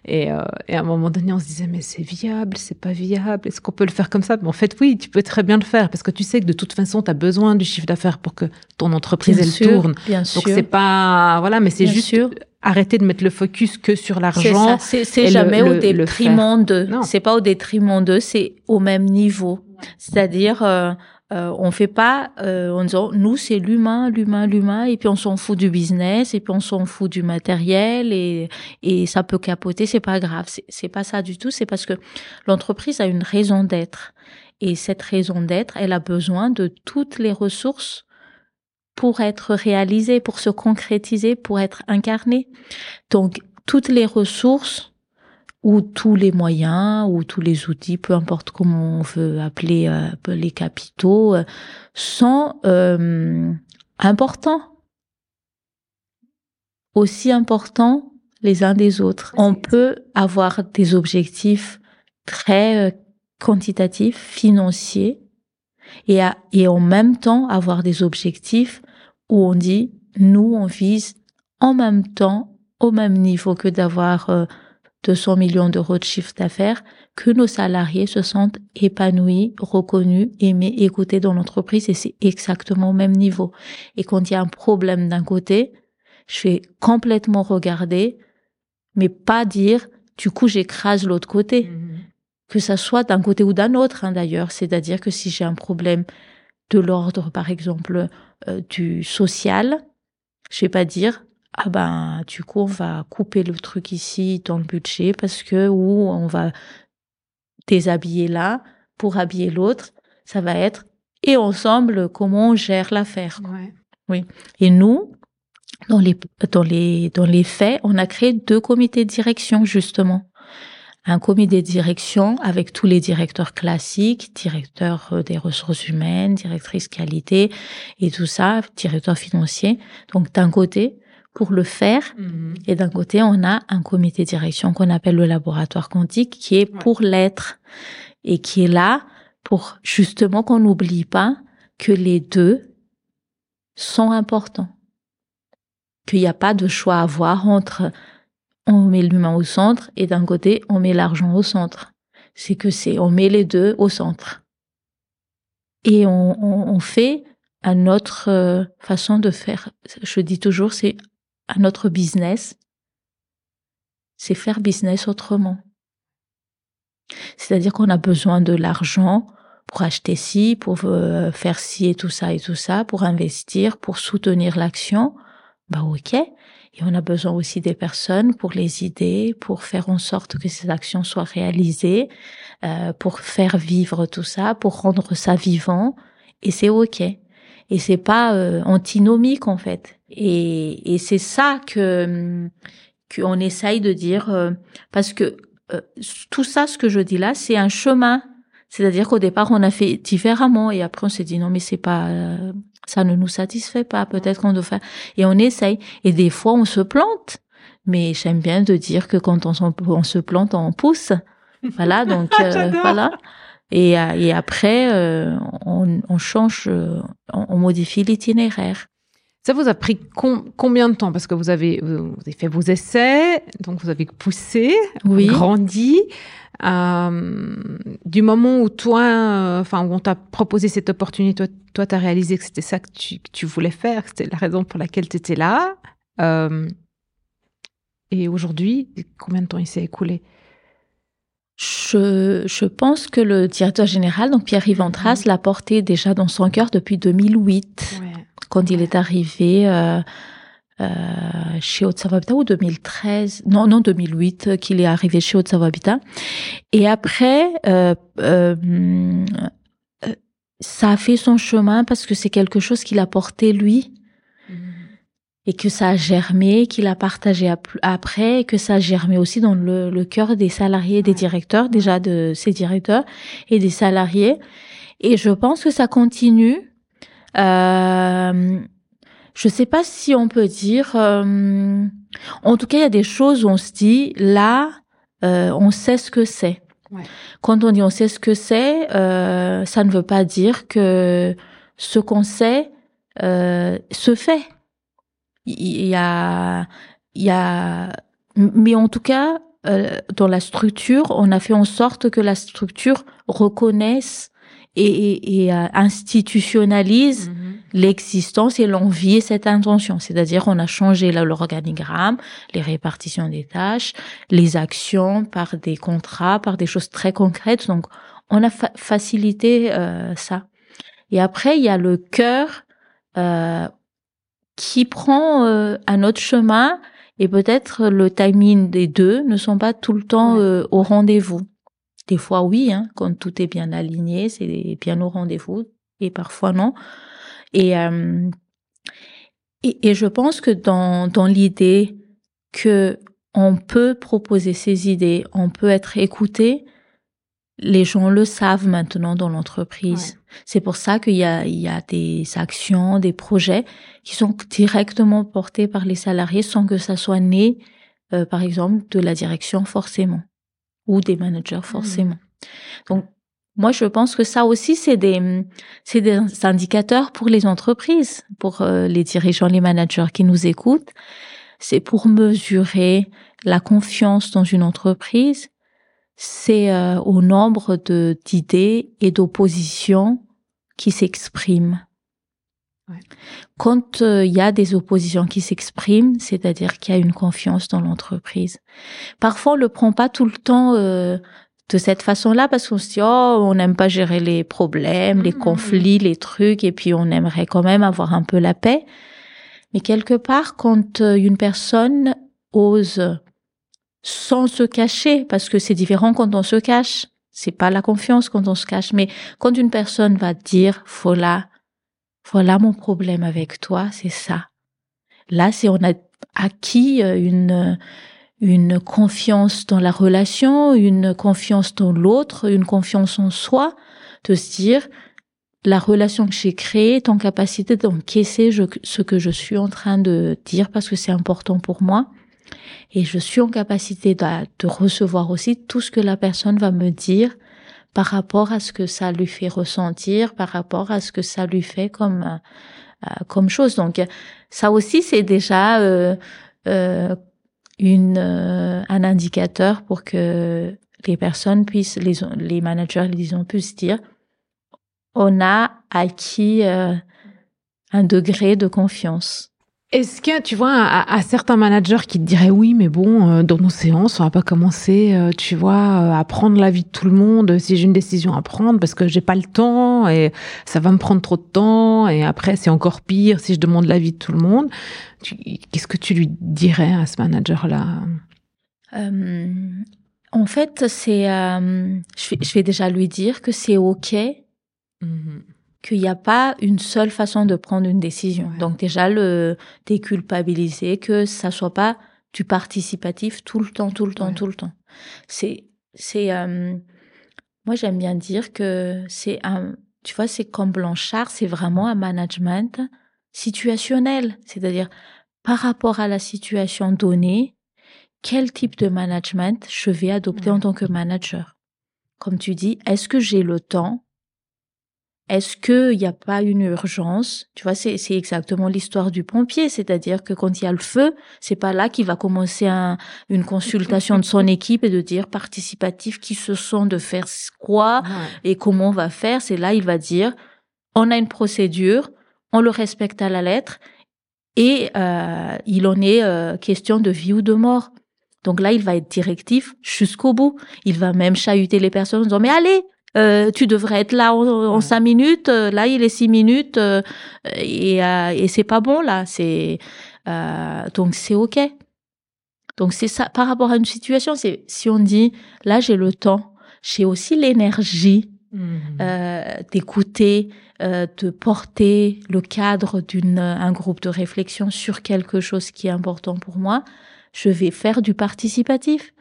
et, euh, et, à un moment donné, on se disait, mais c'est viable, c'est pas viable, est-ce qu'on peut le faire comme ça? Mais en fait, oui, tu peux très bien le faire parce que tu sais que de toute façon, tu as besoin du chiffre d'affaires pour que ton entreprise, elle tourne. Bien Donc, c'est pas, voilà, mais c'est juste arrêter de mettre le focus que sur l'argent. C'est jamais au détriment de. C'est pas au détriment de, c'est au même niveau. C'est-à-dire, euh, euh, on fait pas euh, en disant nous c'est l'humain, l'humain, l'humain et puis on s'en fout du business et puis on s'en fout du matériel et et ça peut capoter, c'est pas grave. C'est pas ça du tout. C'est parce que l'entreprise a une raison d'être et cette raison d'être, elle a besoin de toutes les ressources pour être réalisée, pour se concrétiser, pour être incarnée. Donc toutes les ressources ou tous les moyens ou tous les outils, peu importe comment on veut appeler euh, les capitaux, euh, sont euh, importants, aussi importants les uns des autres. On peut avoir des objectifs très quantitatifs, financiers, et, et en même temps avoir des objectifs où on dit, nous, on vise en même temps, au même niveau que d'avoir 200 millions d'euros de chiffre d'affaires, que nos salariés se sentent épanouis, reconnus, aimés, écoutés dans l'entreprise et c'est exactement au même niveau. Et quand il y a un problème d'un côté, je vais complètement regarder, mais pas dire, du coup, j'écrase l'autre côté. Mm-hmm. Que ça soit d'un côté ou d'un autre, hein, d'ailleurs. C'est-à-dire que si j'ai un problème de l'ordre, par exemple, euh, du social, je vais pas dire, ah ben du coup on va couper le truc ici dans le budget parce que ou on va déshabiller là pour habiller l'autre. Ça va être et ensemble comment on gère l'affaire oui. Et nous dans les dans les dans les faits on a créé deux comités de direction justement. Un comité de direction avec tous les directeurs classiques, directeurs euh, des ressources humaines, directrice qualité et tout ça, directeur financier. Donc d'un côté, pour le faire, mhm. et d'un côté, on a un comité de direction qu'on appelle le laboratoire quantique qui est pour l'être et qui est là pour justement qu'on n'oublie pas que les deux sont importants. Qu'il n'y a pas de choix à avoir entre on met l'humain au centre et d'un côté on met l'argent au centre. C'est que c'est on met les deux au centre. Et on, fait à notre euh, façon de faire. Je dis toujours c'est à notre business. C'est faire business autrement. C'est-à-dire qu'on a besoin de l'argent pour acheter ci, pour euh, faire ci et tout ça et tout ça, pour investir, pour soutenir l'action. Bah ok. Et on a besoin aussi des personnes pour les idées, pour faire en sorte que ces actions soient réalisées, euh, pour faire vivre tout ça, pour rendre ça vivant. Et c'est ok. Et c'est pas euh, antinomique en fait. Et, et c'est ça que qu'on essaye de dire euh, parce que euh, tout ça, ce que je dis là, c'est un chemin. C'est-à-dire qu'au départ, on a fait différemment et après on s'est dit non mais c'est pas ça ne nous satisfait pas. Peut-être qu'on doit faire et on essaye. Et des fois, on se plante. Mais j'aime bien de dire que quand on, se plante, on pousse. Voilà, donc euh, voilà. Et, euh, et après, euh, on, on, change, on, modifie l'itinéraire. Ça vous a pris combien de temps? Parce que vous avez, vous avez fait vos essais, donc vous avez poussé, oui. grandi. Euh, du moment où toi, euh, enfin, où on t'a proposé cette opportunité, toi, tu as réalisé que c'était ça que tu, que tu, voulais faire, que c'était la raison pour laquelle tu étais là. Euh, et aujourd'hui, combien de temps il s'est écoulé? Je, je, pense que le directeur général, donc Pierre-Yves Antras, mhm. l'a porté déjà dans son cœur depuis 2008, quand il est arrivé euh, euh, chez Haute-Savoie ou 2013 Non, non, 2008 euh, qu'il est arrivé chez Haute-Savoie Et après, euh, euh, ça a fait son chemin parce que c'est quelque chose qu'il a porté lui mm. et que ça a germé, qu'il a partagé après, et que ça a germé aussi dans le, le cœur des salariés, des directeurs, déjà de ces directeurs et des salariés. Et je pense que ça continue. Euh, je sais pas si on peut dire. Euh, en tout cas, il y a des choses où on se dit là, euh, on sait ce que c'est. Ouais. Quand on dit on sait ce que c'est, euh, ça ne veut pas dire que ce qu'on sait euh, se fait. Il y a, il y a, mais en tout cas, euh, dans la structure, on a fait en sorte que la structure reconnaisse et, et, et institutionnalise. Mm-hmm l'existence et l'envie et cette intention. C'est-à-dire, on a changé l'organigramme, les répartitions des tâches, les actions par des contrats, par des choses très concrètes. Donc, on a facilité euh, ça. Et après, il y a le cœur euh, qui prend euh, un autre chemin et peut-être le timing des deux ne sont pas tout le temps euh, au rendez-vous. Des fois, oui, hein, quand tout est bien aligné, c'est bien au rendez-vous, et parfois non. Et, euh, et, et, je pense que dans, dans l'idée que on peut proposer ses idées, on peut être écouté, les gens le savent maintenant dans l'entreprise. C'est pour ça qu'il y a, il y a des actions, des projets qui sont directement portés par les salariés sans que ça soit né, euh, par exemple, de la direction forcément ou des managers mmh. forcément. Donc moi, je pense que ça aussi, c'est des, c'est des indicateurs pour les entreprises, pour euh, les dirigeants, les managers qui nous écoutent. C'est pour mesurer la confiance dans une entreprise. C'est euh, au nombre de d'idées et d'oppositions qui s'expriment. Quand euh, il y a des oppositions qui s'expriment, c'est-à-dire qu'il y a une confiance dans l'entreprise. Parfois, on le prend pas tout le temps de cette façon-là parce qu'on se dit oh on n'aime pas gérer les problèmes, les mmh. conflits, les trucs et puis on aimerait quand même avoir un peu la paix. Mais quelque part quand euh, une personne ose sans se cacher parce que c'est différent quand on se cache, c'est pas la confiance quand on se cache mais quand une personne va dire voilà voilà mon problème avec toi, c'est ça. Là, c'est on a acquis euh, une une confiance dans la relation, une confiance dans l'autre, une confiance en soi, de se dire la relation que j'ai créée est en capacité d'encaisser ce que je suis en train de dire parce que c'est important pour moi. Et je suis en capacité de, de, recevoir aussi tout ce que la personne va me dire par rapport à ce que ça lui fait ressentir, par rapport à ce que ça lui fait comme euh, comme chose. Donc ça aussi c'est déjà euh, euh, une un indicateur pour que les personnes puissent les les managers disons puissent dire on a acquis un degré de confiance. Est-ce que tu vois à, certains managers qui te diraient oui mais bon euh, dans nos séances on va pas commencer euh, tu vois euh, à prendre l'avis de tout le monde si j'ai une décision à prendre parce que j'ai pas le temps et ça va me prendre trop de temps et après c'est encore pire si je demande l'avis de tout le monde. Qu'est-ce que tu lui dirais à ce manager là en fait c'est je, vais, déjà lui dire que c'est ok mmh qu'il n'y a pas une seule façon de prendre une décision. Donc déjà le déculpabiliser, que ça soit pas du participatif tout le temps, tout le temps, tout le temps. C'est c'est euh, moi j'aime bien dire que c'est un tu vois c'est comme Blanchard, c'est vraiment un management situationnel, c'est-à-dire par rapport à la situation donnée, quel type de management je vais adopter en tant que manager? Comme tu dis, est-ce que j'ai le temps est-ce qu'il n'y a pas une urgence? Tu vois, c'est exactement l'histoire du pompier, c'est-à-dire que quand il y a le feu, c'est pas là qu'il va commencer une consultation de son équipe et de dire participatif qui se sent de faire quoi et comment on va faire. C'est là il va dire on a une procédure, on le respecte à la lettre et euh, il en est euh, question de vie ou de mort. Donc là, il va être directif jusqu'au bout. Il va même chahuter les personnes en disant mais allez, euh, tu devrais être là en, cinq minutes. Euh, là, il est six minutes euh, et, et c'est pas bon là. C'est donc c'est ok. Donc c'est ça par rapport à une situation. C'est si on dit là j'ai le temps, j'ai aussi l'énergie mmh. d'écouter, de porter le cadre d'une un groupe de réflexion sur quelque chose qui est important pour moi. Je vais faire du participatif.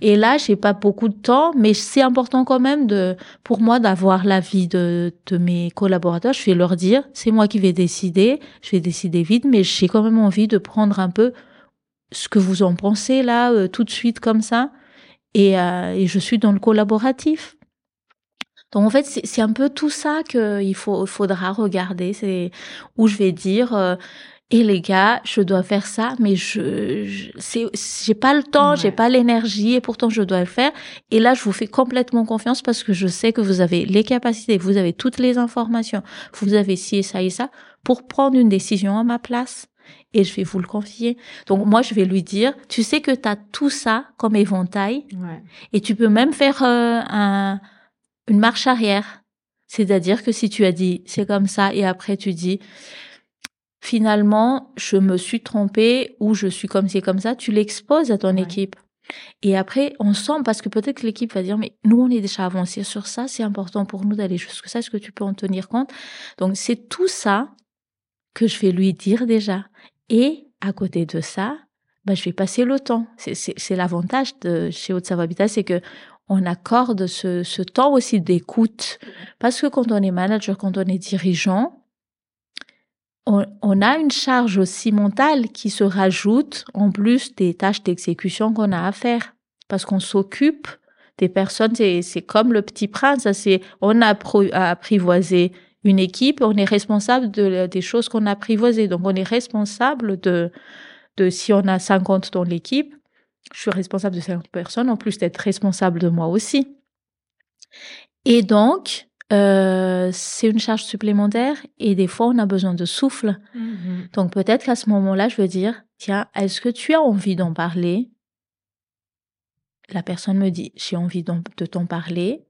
Et là, j'ai pas beaucoup de temps, mais c'est important quand même de, pour moi, d'avoir l'avis de, de mes collaborateurs. Je vais leur dire, c'est moi qui vais décider, je vais décider vite, mais j'ai quand même envie de prendre un peu ce que vous en pensez là, euh, tout de suite comme ça. Et, euh, et je suis dans le collaboratif. Donc en fait, c'est un peu tout ça qu'il faut, faudra regarder. C'est où je vais dire, euh, et les gars, je dois faire ça, mais je, je j'ai pas le temps, j'ai pas l'énergie, et pourtant je dois le faire. Et là, je vous fais complètement confiance parce que je sais que vous avez les capacités, vous avez toutes les informations, vous avez ci et ça et ça pour prendre une décision à ma place. Et je vais vous le confier. Donc moi, je vais lui dire, tu sais que tu as tout ça comme éventail, et tu peux même faire euh, un, une marche arrière. C'est-à-dire que si tu as dit c'est comme ça et après tu dis finalement, je me suis trompée ou je suis comme c'est comme ça, tu l'exposes à ton équipe. Et après, on sent, parce que peut-être que l'équipe va dire, mais nous, on est déjà avancé sur ça, c'est important pour nous d'aller jusqu'à ça, est-ce que tu peux en tenir compte? Donc, c'est tout ça que je vais lui dire déjà. Et à côté de ça, bah, je vais passer le temps. C'est l'avantage de chez Haute Savoie Habitat, c'est que on accorde ce, ce temps aussi d'écoute. Parce que quand on est manager, quand on est dirigeant, on, a une charge aussi mentale qui se rajoute en plus des tâches d'exécution qu'on a à faire. Parce qu'on s'occupe des personnes, c'est comme le petit prince, c'est on a apprivoisé une équipe, on est responsable de, des choses qu'on a apprivoisées. Donc on est responsable de si on a 50 dans l'équipe, je suis responsable de 50 personnes, en plus d'être responsable de moi aussi. Et donc, euh, c'est une charge supplémentaire et des fois on a besoin de souffle. Mm-hmm. Donc peut-être qu'à ce moment-là, je veux dire, tiens, est-ce que tu as envie d'en parler? La personne me dit, j'ai envie de t'en parler,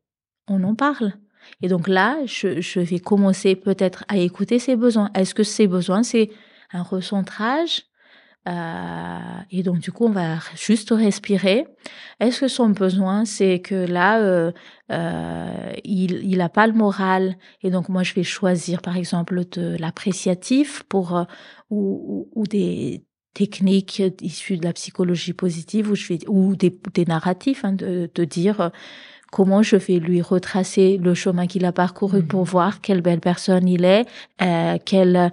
on en parle. Et donc là, je, je vais commencer peut-être à écouter ses besoins. Est-ce que ses besoins, c'est un recentrage euh, et donc du coup, on va juste respirer. Est-ce que son besoin, c'est que là, euh, euh, il il a pas le moral et donc moi, je vais choisir par exemple de l'appréciatif pour ou, ou, des techniques issues de la psychologie positive où je vais ou des, des narratifs hein, de, de dire comment je vais lui retracer le chemin qu'il a parcouru pour mhm. voir quelle belle personne il est, quelle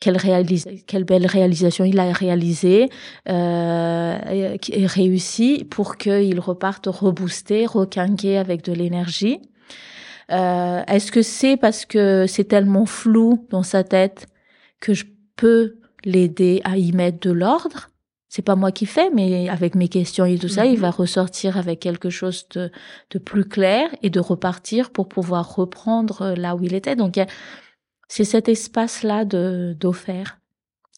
quelle, réalise, quelle belle réalisation il a réalisé euh, et réussi pour qu'il reparte reboosté, requinqué avec de l'énergie. Euh, Est-ce que c'est parce que c'est tellement flou dans sa tête que je peux l'aider à y mettre de l'ordre? C'est pas moi qui fais, mais avec mes questions et tout ça, il mhm. va ressortir avec quelque chose de, de plus clair et de repartir pour pouvoir reprendre là où il était. Donc, c'est cet espace-là de d'offert.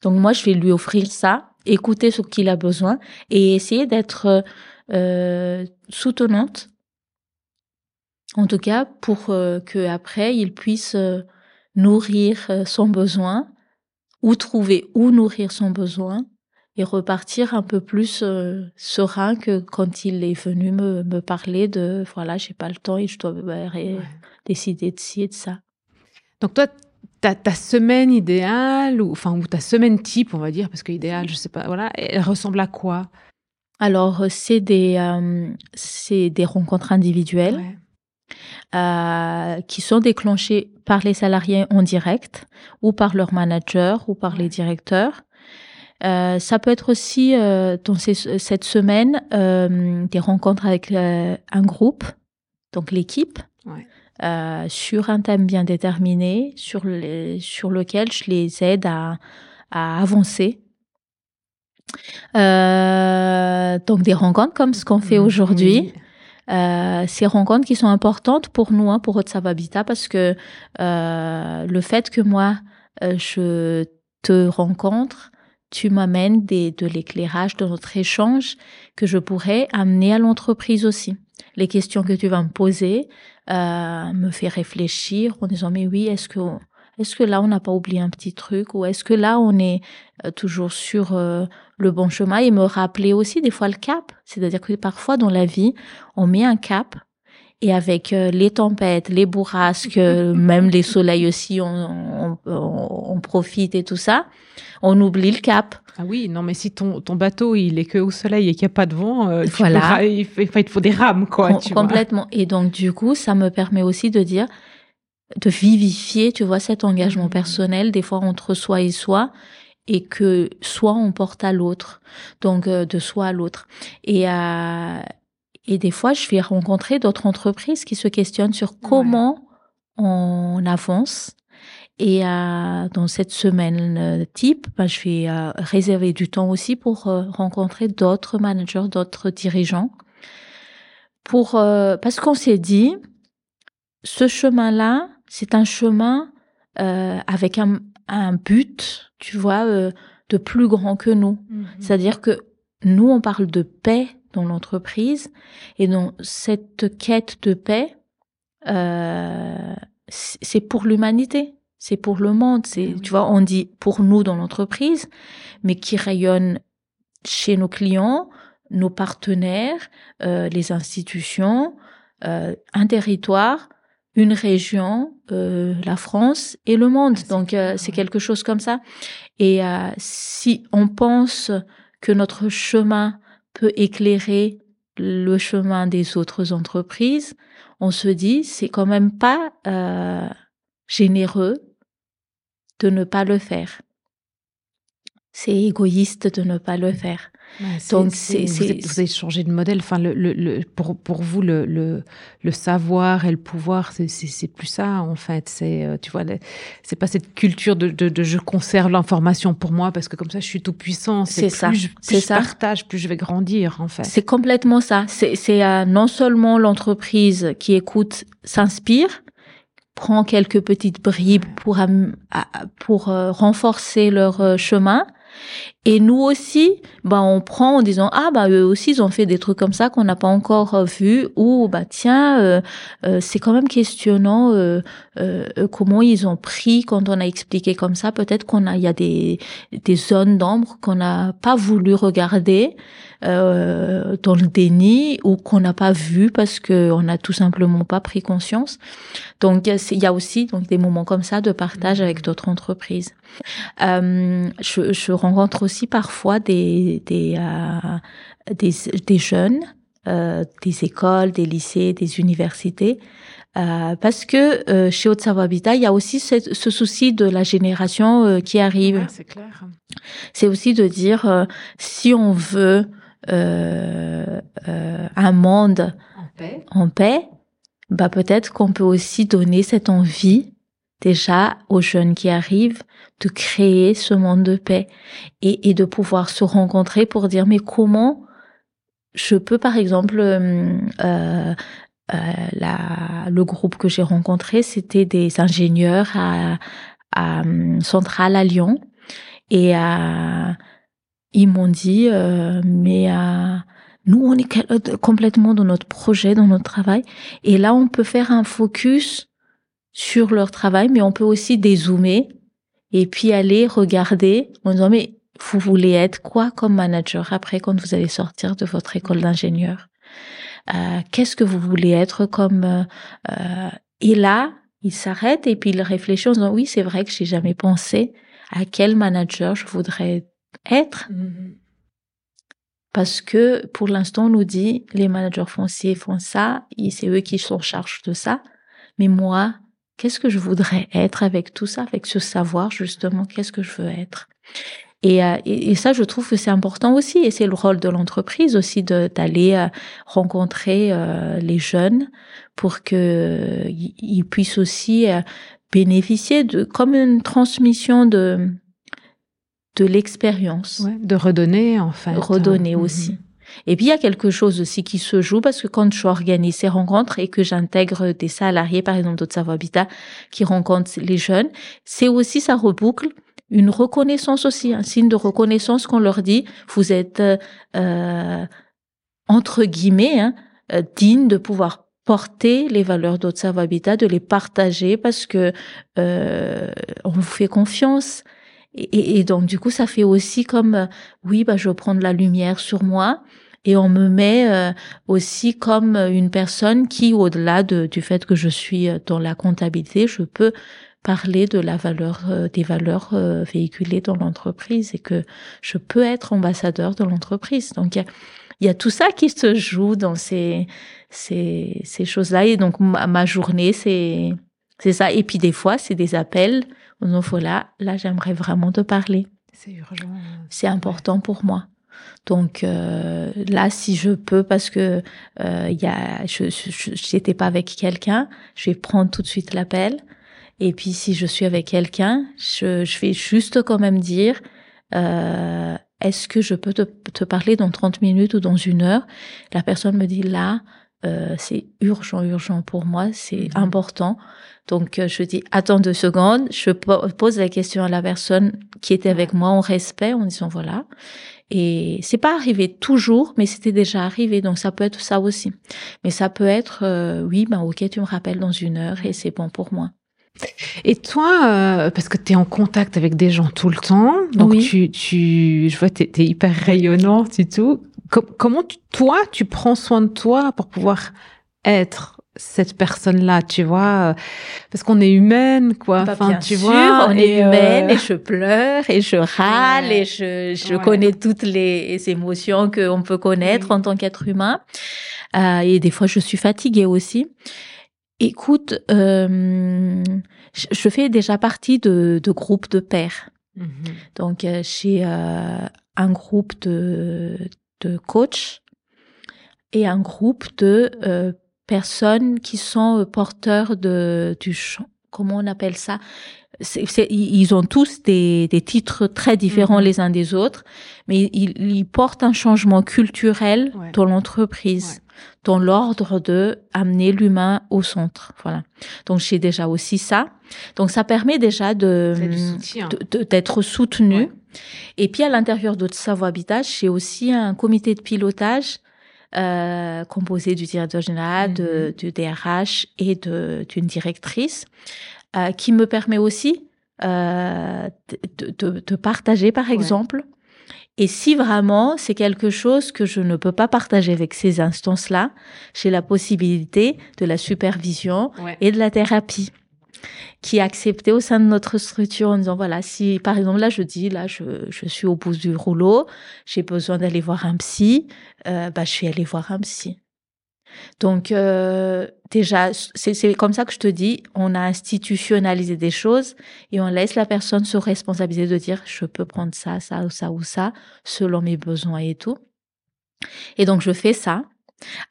Donc, moi, je vais lui offrir ça, écouter ce qu'il a besoin et essayer d'être euh, soutenante. En tout cas, pour euh, que après, il puisse euh, nourrir euh, son besoin ou trouver où nourrir son besoin et repartir un peu plus euh, serein que quand il est venu me, me parler de voilà j'ai pas le temps et je dois bah, décider de ci et de ça. Donc toi ta, ta semaine idéale ou enfin ou ta semaine type on va dire parce que idéal je sais pas voilà elle ressemble à quoi? Alors c'est des euh, c'est des rencontres individuelles. Euh, qui sont déclenchées par les salariés en direct ou par leur manager ou par les directeurs euh, ça peut être aussi euh, dans cette semaine euh, des rencontres avec euh, un groupe, donc l'équipe, ouais. Euh, sur un thème bien déterminé, sur, les, sur lequel je les aide à, à avancer. donc des rencontres comme ce qu'on fait mmh, aujourd'hui. Euh, ces rencontres qui sont importantes pour nous, hein, pour Haute Habitat, parce que euh, le fait que moi, je te rencontre, tu m'amènes de l'éclairage de notre échange que je pourrais amener à l'entreprise aussi. Les questions que tu vas me poser euh, me fait réfléchir en disant mais oui est-ce que est-ce que là on n'a pas oublié un petit truc ou est-ce que là on est euh, toujours sur euh, le bon chemin? Et me rappeler aussi des fois le cap c'est-à-dire que parfois dans la vie on met un cap et avec euh, les tempêtes, les bourrasques, même les soleils aussi, on, on, on, profite et tout ça, on oublie le cap. Ah oui, non, mais si ton, ton bateau il est que au soleil et qu'il n'y a pas de vent, euh, voilà. il, faut, il faut des rames, quoi. Com tu complètement. Vois. Et donc, du coup, ça me permet aussi de dire, de vivifier, tu vois, cet engagement mmh. personnel, des fois entre soi et soi, et que soit on porte à l'autre, donc euh, de soi à l'autre. Et, euh, et des fois, je vais rencontrer d'autres entreprises qui se questionnent sur comment ouais. on avance. Et euh, dans cette semaine euh, type, ben, je vais euh, réserver du temps aussi pour euh, rencontrer d'autres managers, d'autres dirigeants. Pour parce qu'on s'est dit, ce chemin-là, c'est un chemin avec un, un, but, tu vois, de plus grand que nous. Mm -hmm. C'est-à-dire que nous, on parle de paix dans l'entreprise. Et donc, cette quête de paix, euh, c'est pour l'humanité, c'est pour le monde. C'est, tu vois, on dit pour nous dans l'entreprise, mais qui rayonne chez nos clients, nos partenaires, euh, les institutions, euh, un territoire, une région, euh, la France et le monde. Donc, euh, c'est quelque chose comme ça. Et euh, si on pense que notre chemin peut éclairer le chemin des autres entreprises, on se dit c'est quand même pas euh, généreux de ne pas le faire. C'est égoïste de ne pas le faire. Ouais, Donc c'est vous, vous, avez changé de modèle. Enfin, le, le, le, pour pour vous le, le, le savoir et le pouvoir, c'est plus ça en fait. C'est euh, tu vois, c'est pas cette culture de, de, de je conserve l'information pour moi parce que comme ça je suis tout puissant. C'est ça. Je, plus je ça. partage, plus je vais grandir en fait. C'est complètement ça. C'est euh, non seulement l'entreprise qui écoute s'inspire, prend quelques petites bribes pour pour euh, renforcer leur euh, chemin et nous aussi, bah, on prend en disant ah bah eux aussi ils ont fait des trucs comme ça qu'on n'a pas encore euh, vu ou bah tiens euh, euh, c'est quand même questionnant euh, euh, comment ils ont pris quand on a expliqué comme ça. Peut-être qu'on a il y a des des zones d'ombre qu'on n'a pas voulu regarder euh, dans le déni ou qu'on n'a pas vu parce que on n'a tout simplement pas pris conscience. Donc il y a aussi donc des moments comme ça de partage avec d'autres entreprises. je, je rencontre aussi aussi parfois des des euh, des, des, jeunes, euh, des écoles, des lycées, des universités, euh, parce que chez Haute Savoie Habitat, il y a aussi ce, ce souci de la génération qui arrive. Ouais, c'est clair. C'est aussi de dire si on veut un monde en paix, en paix bah peut-être qu'on peut aussi donner cette envie déjà aux jeunes qui arrivent de créer ce monde de paix et, et de pouvoir se rencontrer pour dire mais comment je peux par exemple euh, euh, la, le groupe que j'ai rencontré c'était des ingénieurs à, à Centrale à Lyon. Et à, ils m'ont dit euh, mais nous on est complètement dans notre projet dans notre travail. Et là on peut faire un focus sur leur travail, mais on peut aussi dézoomer et puis aller regarder en disant mais vous voulez être quoi comme manager après quand vous allez sortir de votre école d'ingénieur? Euh, Qu'est-ce que vous voulez être comme euh, euh Et là, il s'arrête et puis il réfléchit en disant oui c'est vrai que j'ai jamais pensé à quel manager je voudrais être. Mm-hmm. Parce que pour l'instant, on nous dit les managers fonciers font ça, et c'est eux qui sont en charge de ça. Mais moi, qu'est-ce que je voudrais être avec tout ça, avec ce savoir justement, qu'est-ce que je veux être? Et, euh, et, et, ça, je trouve que c'est important aussi, et c'est le rôle de l'entreprise aussi d'aller euh, rencontrer euh, les jeunes pour que ils puissent aussi bénéficier de comme une transmission de de l'expérience, ouais, de redonner en fait, redonner aussi. Et puis il y a quelque chose aussi qui se joue parce que quand je organise ces rencontres et que j'intègre des salariés, par exemple d'autres Habitat, qui rencontrent les jeunes, c'est aussi ça reboucle une reconnaissance aussi, un signe de reconnaissance qu'on leur dit, vous êtes euh, entre guillemets hein, euh, digne de pouvoir porter les valeurs Savoie Habitat, de les partager parce que euh, on vous fait confiance. Et, donc du coup, ça fait aussi comme euh, oui, bah je prends de la lumière sur moi et on me met euh, aussi comme une personne qui, au-delà de, du fait que je suis euh, dans la comptabilité, je peux parler de la valeur des valeurs véhiculées dans l'entreprise et que je peux être ambassadeur de l'entreprise. Donc il y a, y a, tout ça qui se joue dans ces ces, ces choses-là et donc ma, ma journée c'est c'est ça et puis des fois c'est des appels donc voilà, là j'aimerais vraiment te parler. C'est urgent. C'est important ouais. pour moi. Donc euh, là, si je peux, parce que euh, il y a, je j'étais pas avec quelqu'un, je vais prendre tout de suite l'appel. Et puis si je suis avec quelqu'un, je, je vais juste quand même dire, euh, est-ce que je peux te, te, parler dans 30 minutes ou dans une heure? La personne me dit là, euh, c'est urgent, urgent pour moi, c'est mmh. important. Donc euh, je dis attends deux secondes, je pose la question à la personne qui était avec moi en respect, en disant voilà. Et c'est pas arrivé toujours, mais c'était déjà arrivé, donc ça peut être ça aussi. Mais ça peut être euh, oui, ben ok, tu me rappelles dans une heure et c'est bon pour moi. Et toi, euh, parce que tu es en contact avec des gens tout le temps, donc oui. tu, tu, je vois, tu es, hyper rayonnante et tout. Com comment tu, toi, tu prends soin de toi pour pouvoir être cette personne-là, tu vois, parce qu'on est humaine, quoi. Bah, enfin, bien tu sûr, vois, on est humaine euh... et je pleure et je râle ouais. et je, je ouais. connais toutes les émotions qu'on peut connaître oui. en tant qu'être humain. Euh, et des fois, je suis fatiguée aussi. Écoute, euh, je fais déjà partie de, de groupes de pairs. Mm -hmm. Donc, j'ai euh, un groupe de, de coachs et un groupe de euh, personnes qui sont porteurs de du comment on appelle ça? C est, c est, ils ont tous des, des titres très différents mmh. les uns des autres, mais ils, ils portent un changement culturel ouais. dans l'entreprise, ouais. dans l'ordre de amener l'humain au centre. Voilà. Donc j'ai déjà aussi ça. Donc ça permet déjà de d'être soutenu. Ouais. Et puis à l'intérieur de Savoie Habitat, j'ai aussi un comité de pilotage euh, composé du directeur général, mmh. de, du DRH et d'une directrice, euh, qui me permet aussi euh, de, de, de, partager, par exemple. Ouais. Et si vraiment c'est quelque chose que je ne peux pas partager avec ces instances-là, j'ai la possibilité de la supervision ouais. et de la thérapie. qui est accepté au sein de notre structure en disant voilà si par exemple là je dis là je, je suis au bout du rouleau j'ai besoin d'aller voir un psy euh, bah je suis allée voir un psy donc euh, déjà c'est comme ça que je te dis on a institutionnalisé des choses et on laisse la personne se responsabiliser de dire je peux prendre ça ça ou ça ou ça selon mes besoins et tout. Et donc je fais ça.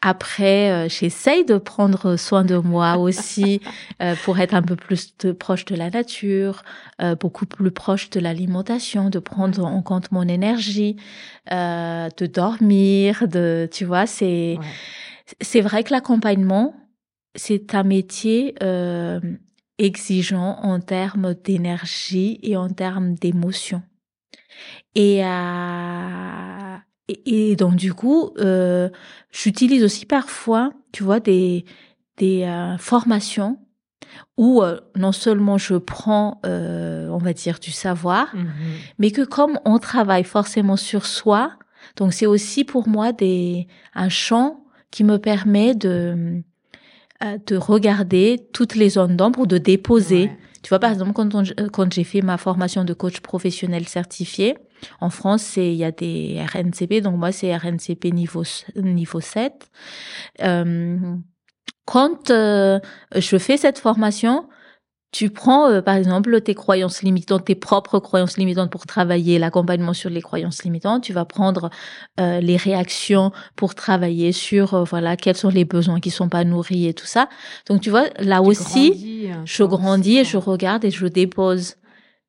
Après, euh, j'essaye de prendre soin de moi aussi euh, pour être un peu plus proche de la nature, euh, beaucoup plus proche de l'alimentation, de prendre en compte mon énergie, de dormir, de, tu vois, c'est c'est vrai que l'accompagnement c'est un métier exigeant en termes d'énergie et en termes d'émotion. Et et, donc du coup, euh, j'utilise aussi parfois, tu vois, des des euh, formations où euh, non seulement je prends, euh, on va dire, du savoir, mmh mais que comme on travaille forcément sur soi, donc c'est aussi pour moi des un champ qui me permet de de regarder toutes les zones d'ombre ou de déposer. Tu vois, par exemple, quand, quand j'ai fait ma formation de coach professionnel certifié, en France, c'est il y a des RNCP, donc moi c'est RNCP niveau niveau 7. Euh, quand euh, je fais cette formation, tu prends euh, par exemple tes croyances limitantes, tes propres croyances limitantes pour travailler l'accompagnement sur les croyances limitantes. Tu vas prendre euh, les réactions pour travailler sur voilà quels sont les besoins qui sont pas nourris et tout ça. Donc tu vois là aussi, je grandis et je regarde et je dépose.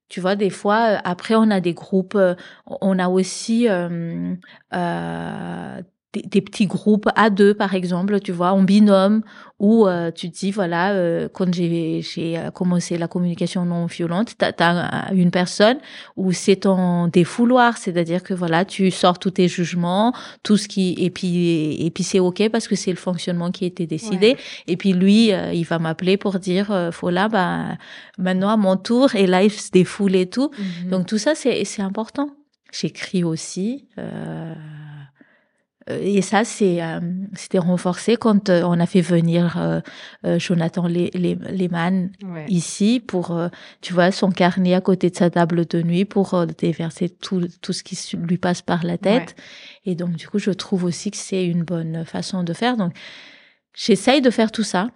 Tu vois, des fois, euh, après, on a des groupes, euh, on a aussi euh, euh des, des, petits groupes à deux, par exemple, tu vois, en binôme, où euh, tu te dis, voilà, euh, quand j'ai euh, commencé la communication non violente, tu as, une personne où c'est ton défouloir, c'est-à-dire que voilà, tu sors tous tes jugements, tout ce qui, et puis, et puis c'est ok parce que c'est le fonctionnement qui a été décidé. Et puis lui, il va m'appeler pour dire, faut là, bah, maintenant à mon tour, et là, il se défoule et tout. Mm-hmm. Donc tout ça, c'est important. J'écris aussi. Euh, euh, et ça, c'est euh, c'était renforcé quand euh, on a fait venir Jonathan Lehmann ici pour, tu vois, son carnet à côté de sa table de nuit pour déverser tout, tout ce qui lui passe par la tête. Et donc, du coup, je trouve aussi que c'est une bonne façon de faire. Donc, j'essaye de faire tout ça.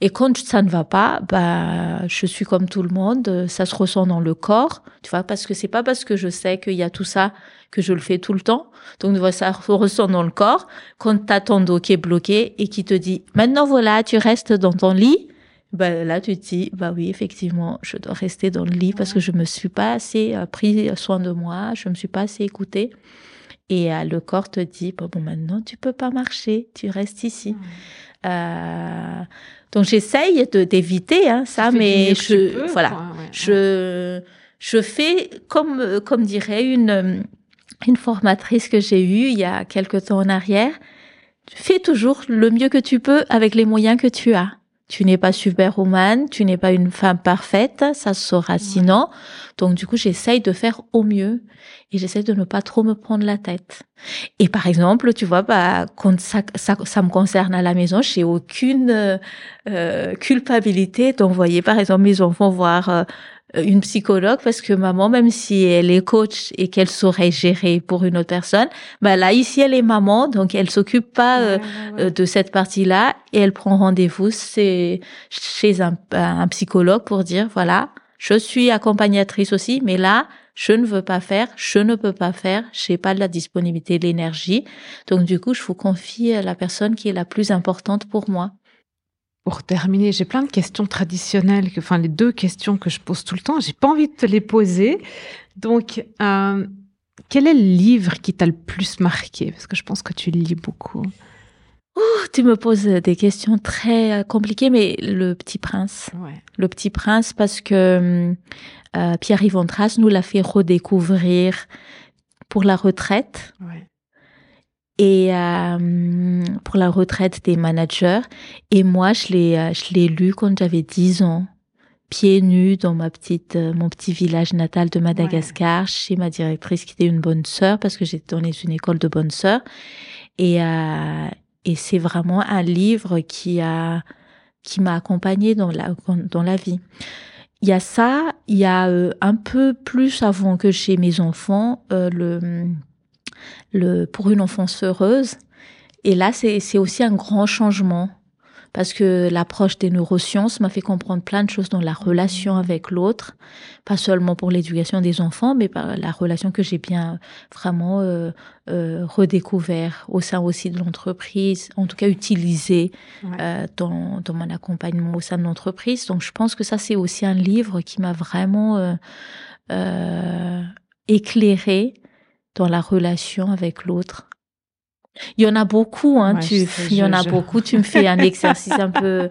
Et quand ça ne va pas, bah, je suis comme tout le monde, ça se ressent dans le corps, tu vois, parce que c'est pas parce que je sais qu'il y a tout ça que je le fais tout le temps. Donc, tu vois, ça se ressent dans le corps. Quand t'as ton dos qui est bloqué et qui te dit, maintenant voilà, tu restes dans ton lit, bah, là, tu te dis, bah oui, effectivement, je dois rester dans le lit parce que je me suis pas assez euh, pris soin de moi, je me suis pas assez écoutée. Et euh, le corps te dit, bon, bon, maintenant, tu peux pas marcher, tu restes ici. Euh, donc j'essaye de d'éviter hein, ça, mais je voilà, je je fais comme comme dirait une une formatrice que j'ai eue il y a quelque temps en arrière. Fais toujours le mieux que tu peux avec les moyens que tu as. Tu n'es pas superwoman, tu n'es pas une femme parfaite, ça sera sinon. Donc du coup, j'essaye de faire au mieux et j'essaie de ne pas trop me prendre la tête. Et par exemple, tu vois, bah, quand ça, ça, ça me concerne à la maison, j'ai aucune euh, culpabilité d'envoyer, par exemple, mes enfants voir euh, une psychologue parce que maman, même si elle est coach et qu'elle saurait gérer pour une autre personne, bah là ici elle est maman, donc elle s'occupe pas euh, euh, de cette partie-là et elle prend rendez-vous chez un, un psychologue pour dire voilà, je suis accompagnatrice aussi, mais là je ne veux pas faire, je ne peux pas faire, j'ai pas de la disponibilité, de l'énergie. Donc du coup, je vous confie la personne qui est la plus importante pour moi. Pour terminer, j'ai plein de questions traditionnelles, enfin les deux questions que je pose tout le temps, j'ai pas envie de te les poser. Donc, euh, quel est le livre qui t'a le plus marqué? Parce que je pense que tu lis beaucoup. tu me poses des questions très euh, compliquées, mais Le Petit Prince. Le Petit Prince, parce que euh, Pierre-Yves nous l'a fait redécouvrir pour la retraite. Et euh, pour la retraite des managers. Et moi, je l'ai, euh, je l'ai lu quand j'avais 10 ans, pieds nus dans ma petite, euh, mon petit village natal de Madagascar, chez ma directrice qui était une bonne sœur, parce que j'étais dans une école de bonnes sœurs. Et, euh, et c'est vraiment un livre qui a qui m'a accompagnée dans la, dans la vie. Il y a ça, il y a euh, un peu plus avant que chez mes enfants, euh, le, le, pour une enfance heureuse. Et là, c'est aussi un grand changement parce que l'approche des neurosciences m'a fait comprendre plein de choses dans la relation avec l'autre, pas seulement pour l'éducation des enfants, mais par la relation que j'ai bien vraiment euh, euh, redécouvert au sein aussi de l'entreprise, en tout cas utilisé euh, dans, dans mon accompagnement au sein de l'entreprise. Donc je pense que ça c'est aussi un livre qui m'a vraiment euh éclairé dans la relation avec l'autre. Il y en a beaucoup, hein. tu, il y en a beaucoup. Tu me fais un exercice un peu,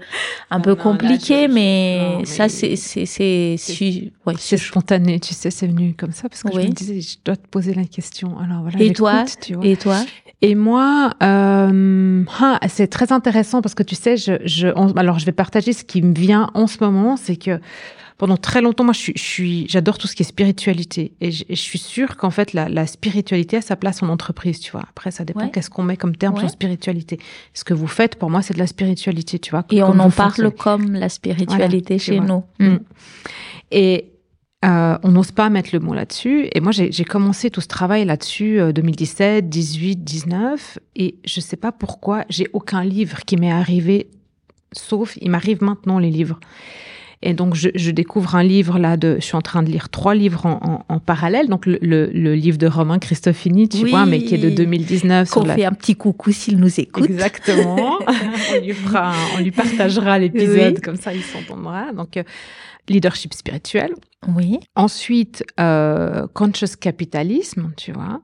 un peu compliqué, mais, ça, c'est, c'est, c'est, ouais, c'est spontané. Tu sais, c'est venu comme ça parce que je me disais, je dois te poser la question. Alors voilà. Et toi, tu vois. et toi? Et moi, euh, ah, c'est très intéressant parce que tu sais, je, je, alors je vais partager ce qui me vient en ce moment, c'est que pendant très longtemps, moi, je suis, j'adore tout ce qui est spiritualité, et je, suis sûre qu'en fait, la, la, spiritualité a sa place en entreprise, tu vois. Après, ça dépend qu'est-ce qu'on met comme terme sur spiritualité. Ce que vous faites, pour moi, c'est de la spiritualité, tu vois. Et on en parle comme la spiritualité chez nous. Mm. Et euh, on n'ose pas mettre le mot là-dessus. Et moi, j'ai commencé tout ce travail là-dessus 2017, 18, 19. Et je sais pas pourquoi, j'ai aucun livre qui m'est arrivé, sauf il m'arrive maintenant les livres. Et donc, je, je, découvre un livre là de, je suis en train de lire trois livres en, en, en parallèle. Donc, le, le, le, livre de Romain Christofini, tu vois, mais qui est de 2019. Qu'on fait un petit coucou s'il nous écoute. Exactement. on lui fera, on lui partagera l'épisode, comme ça il s'entendra. Donc, euh, leadership spirituel. Oui. Ensuite, euh, conscious capitalisme, tu vois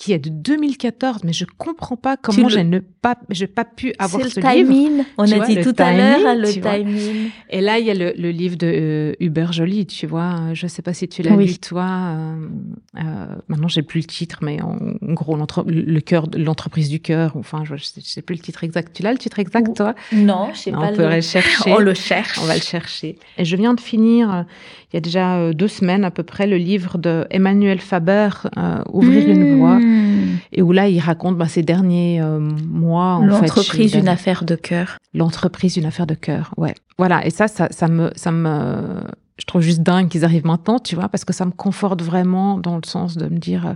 qui est de 2014, mais je comprends pas comment j'ai ne pas, j'ai pas pu avoir ce le livre. On a dit tout à l'heure le timing. Et là, il y a le, le livre de euh, Hubert Joly, tu vois. Je sais pas si tu l'as lu toi. Euh, euh, maintenant, j'ai plus le titre, mais en gros, le cœur, l'entreprise du cœur. Enfin, je, je, sais plus le titre exact. Tu l'as le titre exact, toi? Non, je sais pas. On peut le chercher. On le cherche. On va le chercher. Et je viens de finir, euh, il y a déjà deux semaines à peu près, le livre de Emmanuel Faber, Ouvrir une voie Hmm. Et où là, il raconte bah, ses derniers euh, mois. L'entreprise d'une affaire de cœur. L'entreprise d'une affaire de cœur, ouais. Voilà. Et ça, ça, ça me, ça me, je trouve juste dingue qu'ils arrivent maintenant, tu vois, parce que ça me conforte vraiment dans le sens de me dire, euh,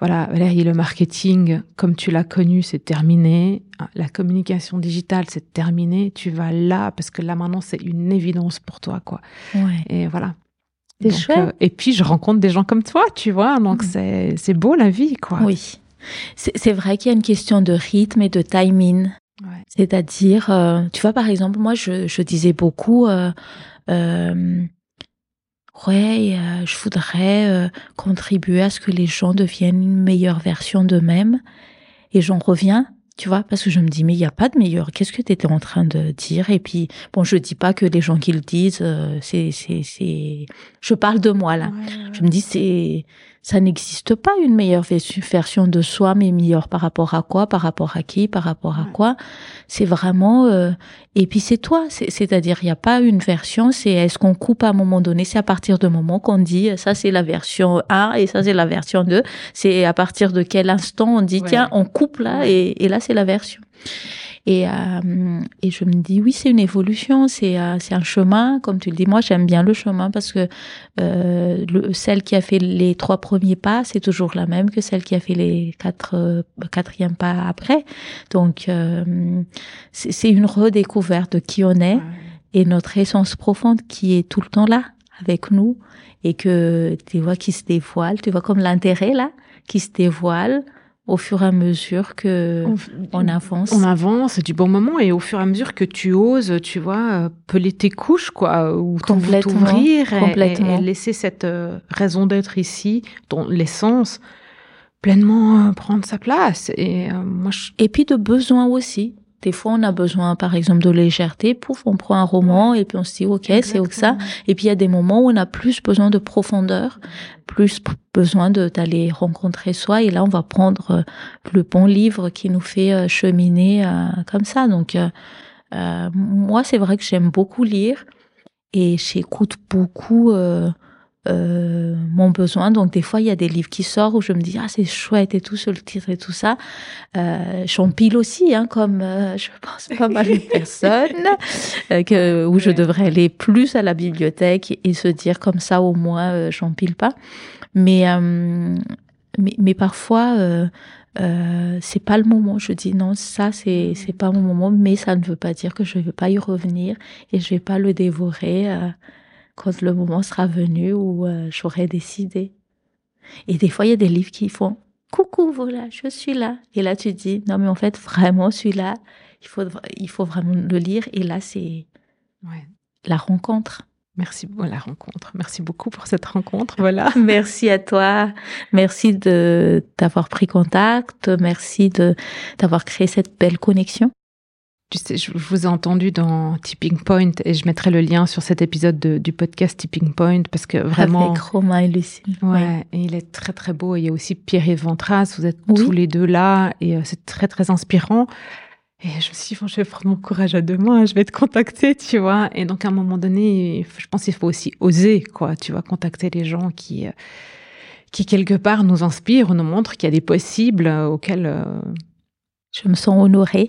voilà, Valérie, le marketing, comme tu l'as connu, c'est terminé. La communication digitale, c'est terminé. Tu vas là, parce que là maintenant, c'est une évidence pour toi, quoi. Ouais. Et voilà. C'est chouette. Euh, et puis je rencontre des gens comme toi, tu vois. Donc mm. c'est c'est beau la vie, quoi. Oui. C'est vrai qu'il y a une question de rythme et de timing. Ouais. C'est-à-dire, euh, tu vois, par exemple, moi, je, je disais beaucoup, euh, euh ouais, je voudrais contribuer à ce que les gens deviennent une meilleure version d'eux-mêmes. Et j'en reviens tu vois, parce que je me dis, mais il n'y a pas de meilleur. Qu'est-ce que tu étais en train de dire? Et puis, bon, je dis pas que les gens qui le disent, euh, c'est, c'est, c'est. Je parle de moi là. Je me dis, c'est, ça n'existe pas une meilleure version de soi, mais meilleure par rapport à quoi, par rapport à qui, par rapport à quoi? C'est vraiment. Euh, et puis c'est toi, c'est-à-dire il n'y a pas une version. C'est est-ce qu'on coupe à un moment donné? C'est à partir du moment qu'on dit ça c'est la version 1 et ça c'est la version 2. C'est à partir de quel instant on dit tiens on coupe là et, et là c'est la version. Et, euh, et je me dis, oui, c'est une évolution, c'est euh, c'est un chemin, comme tu le dis. Moi, j'aime bien le chemin parce que euh, le, celle qui a fait les trois premiers pas, c'est toujours la même que celle qui a fait les quatre euh, quatrièmes pas après. Donc, c'est une redécouverte de qui on est et notre essence profonde qui est tout le temps là avec nous et que tu vois qui se dévoile, tu vois comme l'intérêt là qui se dévoile au fur et à mesure que on, avance. On avance du bon moment et au fur et à mesure que tu oses, tu vois, euh, peler tes couches, quoi, ou t'ouvrir et, et, laisser cette euh, raison d'être ici, ton l'essence, pleinement euh, prendre sa place. Et moi, et puis de besoin aussi. Des fois, on a besoin, par exemple, de légèreté. Pouf, on prend un roman et puis on se dit, OK, c'est ça. Et puis, il y a des moments où on a plus besoin de profondeur, plus besoin d'aller rencontrer soi. Et là, on va prendre euh, le bon livre qui nous fait euh, cheminer euh, comme ça. Donc, moi, c'est vrai que j'aime beaucoup lire et j'écoute beaucoup euh, mon besoin. Donc des fois, il y a des livres qui sortent où je me dis ah c'est chouette et tout sur le titre et tout ça. Euh, J'empile aussi, hein, comme euh, je pense pas mal de personnes, euh, que, où je devrais aller plus à la bibliothèque et se dire comme ça au moins euh, j'empile pas. Mais, mais, mais parfois euh, c'est pas le moment. Je dis non, ça c'est c'est pas mon moment, mais ça ne veut pas dire que je ne vais pas y revenir et je vais pas le dévorer quand le moment sera venu où euh, j'aurai décidé. Et des fois, il y a des livres qui font coucou, voilà, je suis là. Et là, tu dis non, mais en fait, vraiment, celui-là, il faut, il faut vraiment le lire. Et là, c'est la rencontre. Merci beaucoup, la rencontre. Merci beaucoup pour cette rencontre. Voilà. Merci à toi. Merci de d'avoir pris contact. Merci de d'avoir créé cette belle connexion. Tu sais, je vous ai entendu dans Tipping Point et je mettrai le lien sur cet épisode du podcast Tipping Point parce que vraiment. Avec Romain et Lucille. Ouais, et il est très très beau. il y a aussi Pierre-Yves Ventras, vous êtes tous les deux là et euh, c'est très très inspirant. Et je me suis dit, bon, je vais prendre mon courage à deux mains, je vais te contacter, tu vois. Et donc à un moment donné, je pense qu'il faut aussi oser, quoi, tu vois, contacter les gens qui, euh, qui quelque part nous inspirent, nous montrent qu'il y a des possibles euh, auxquels. Je me sens honorée.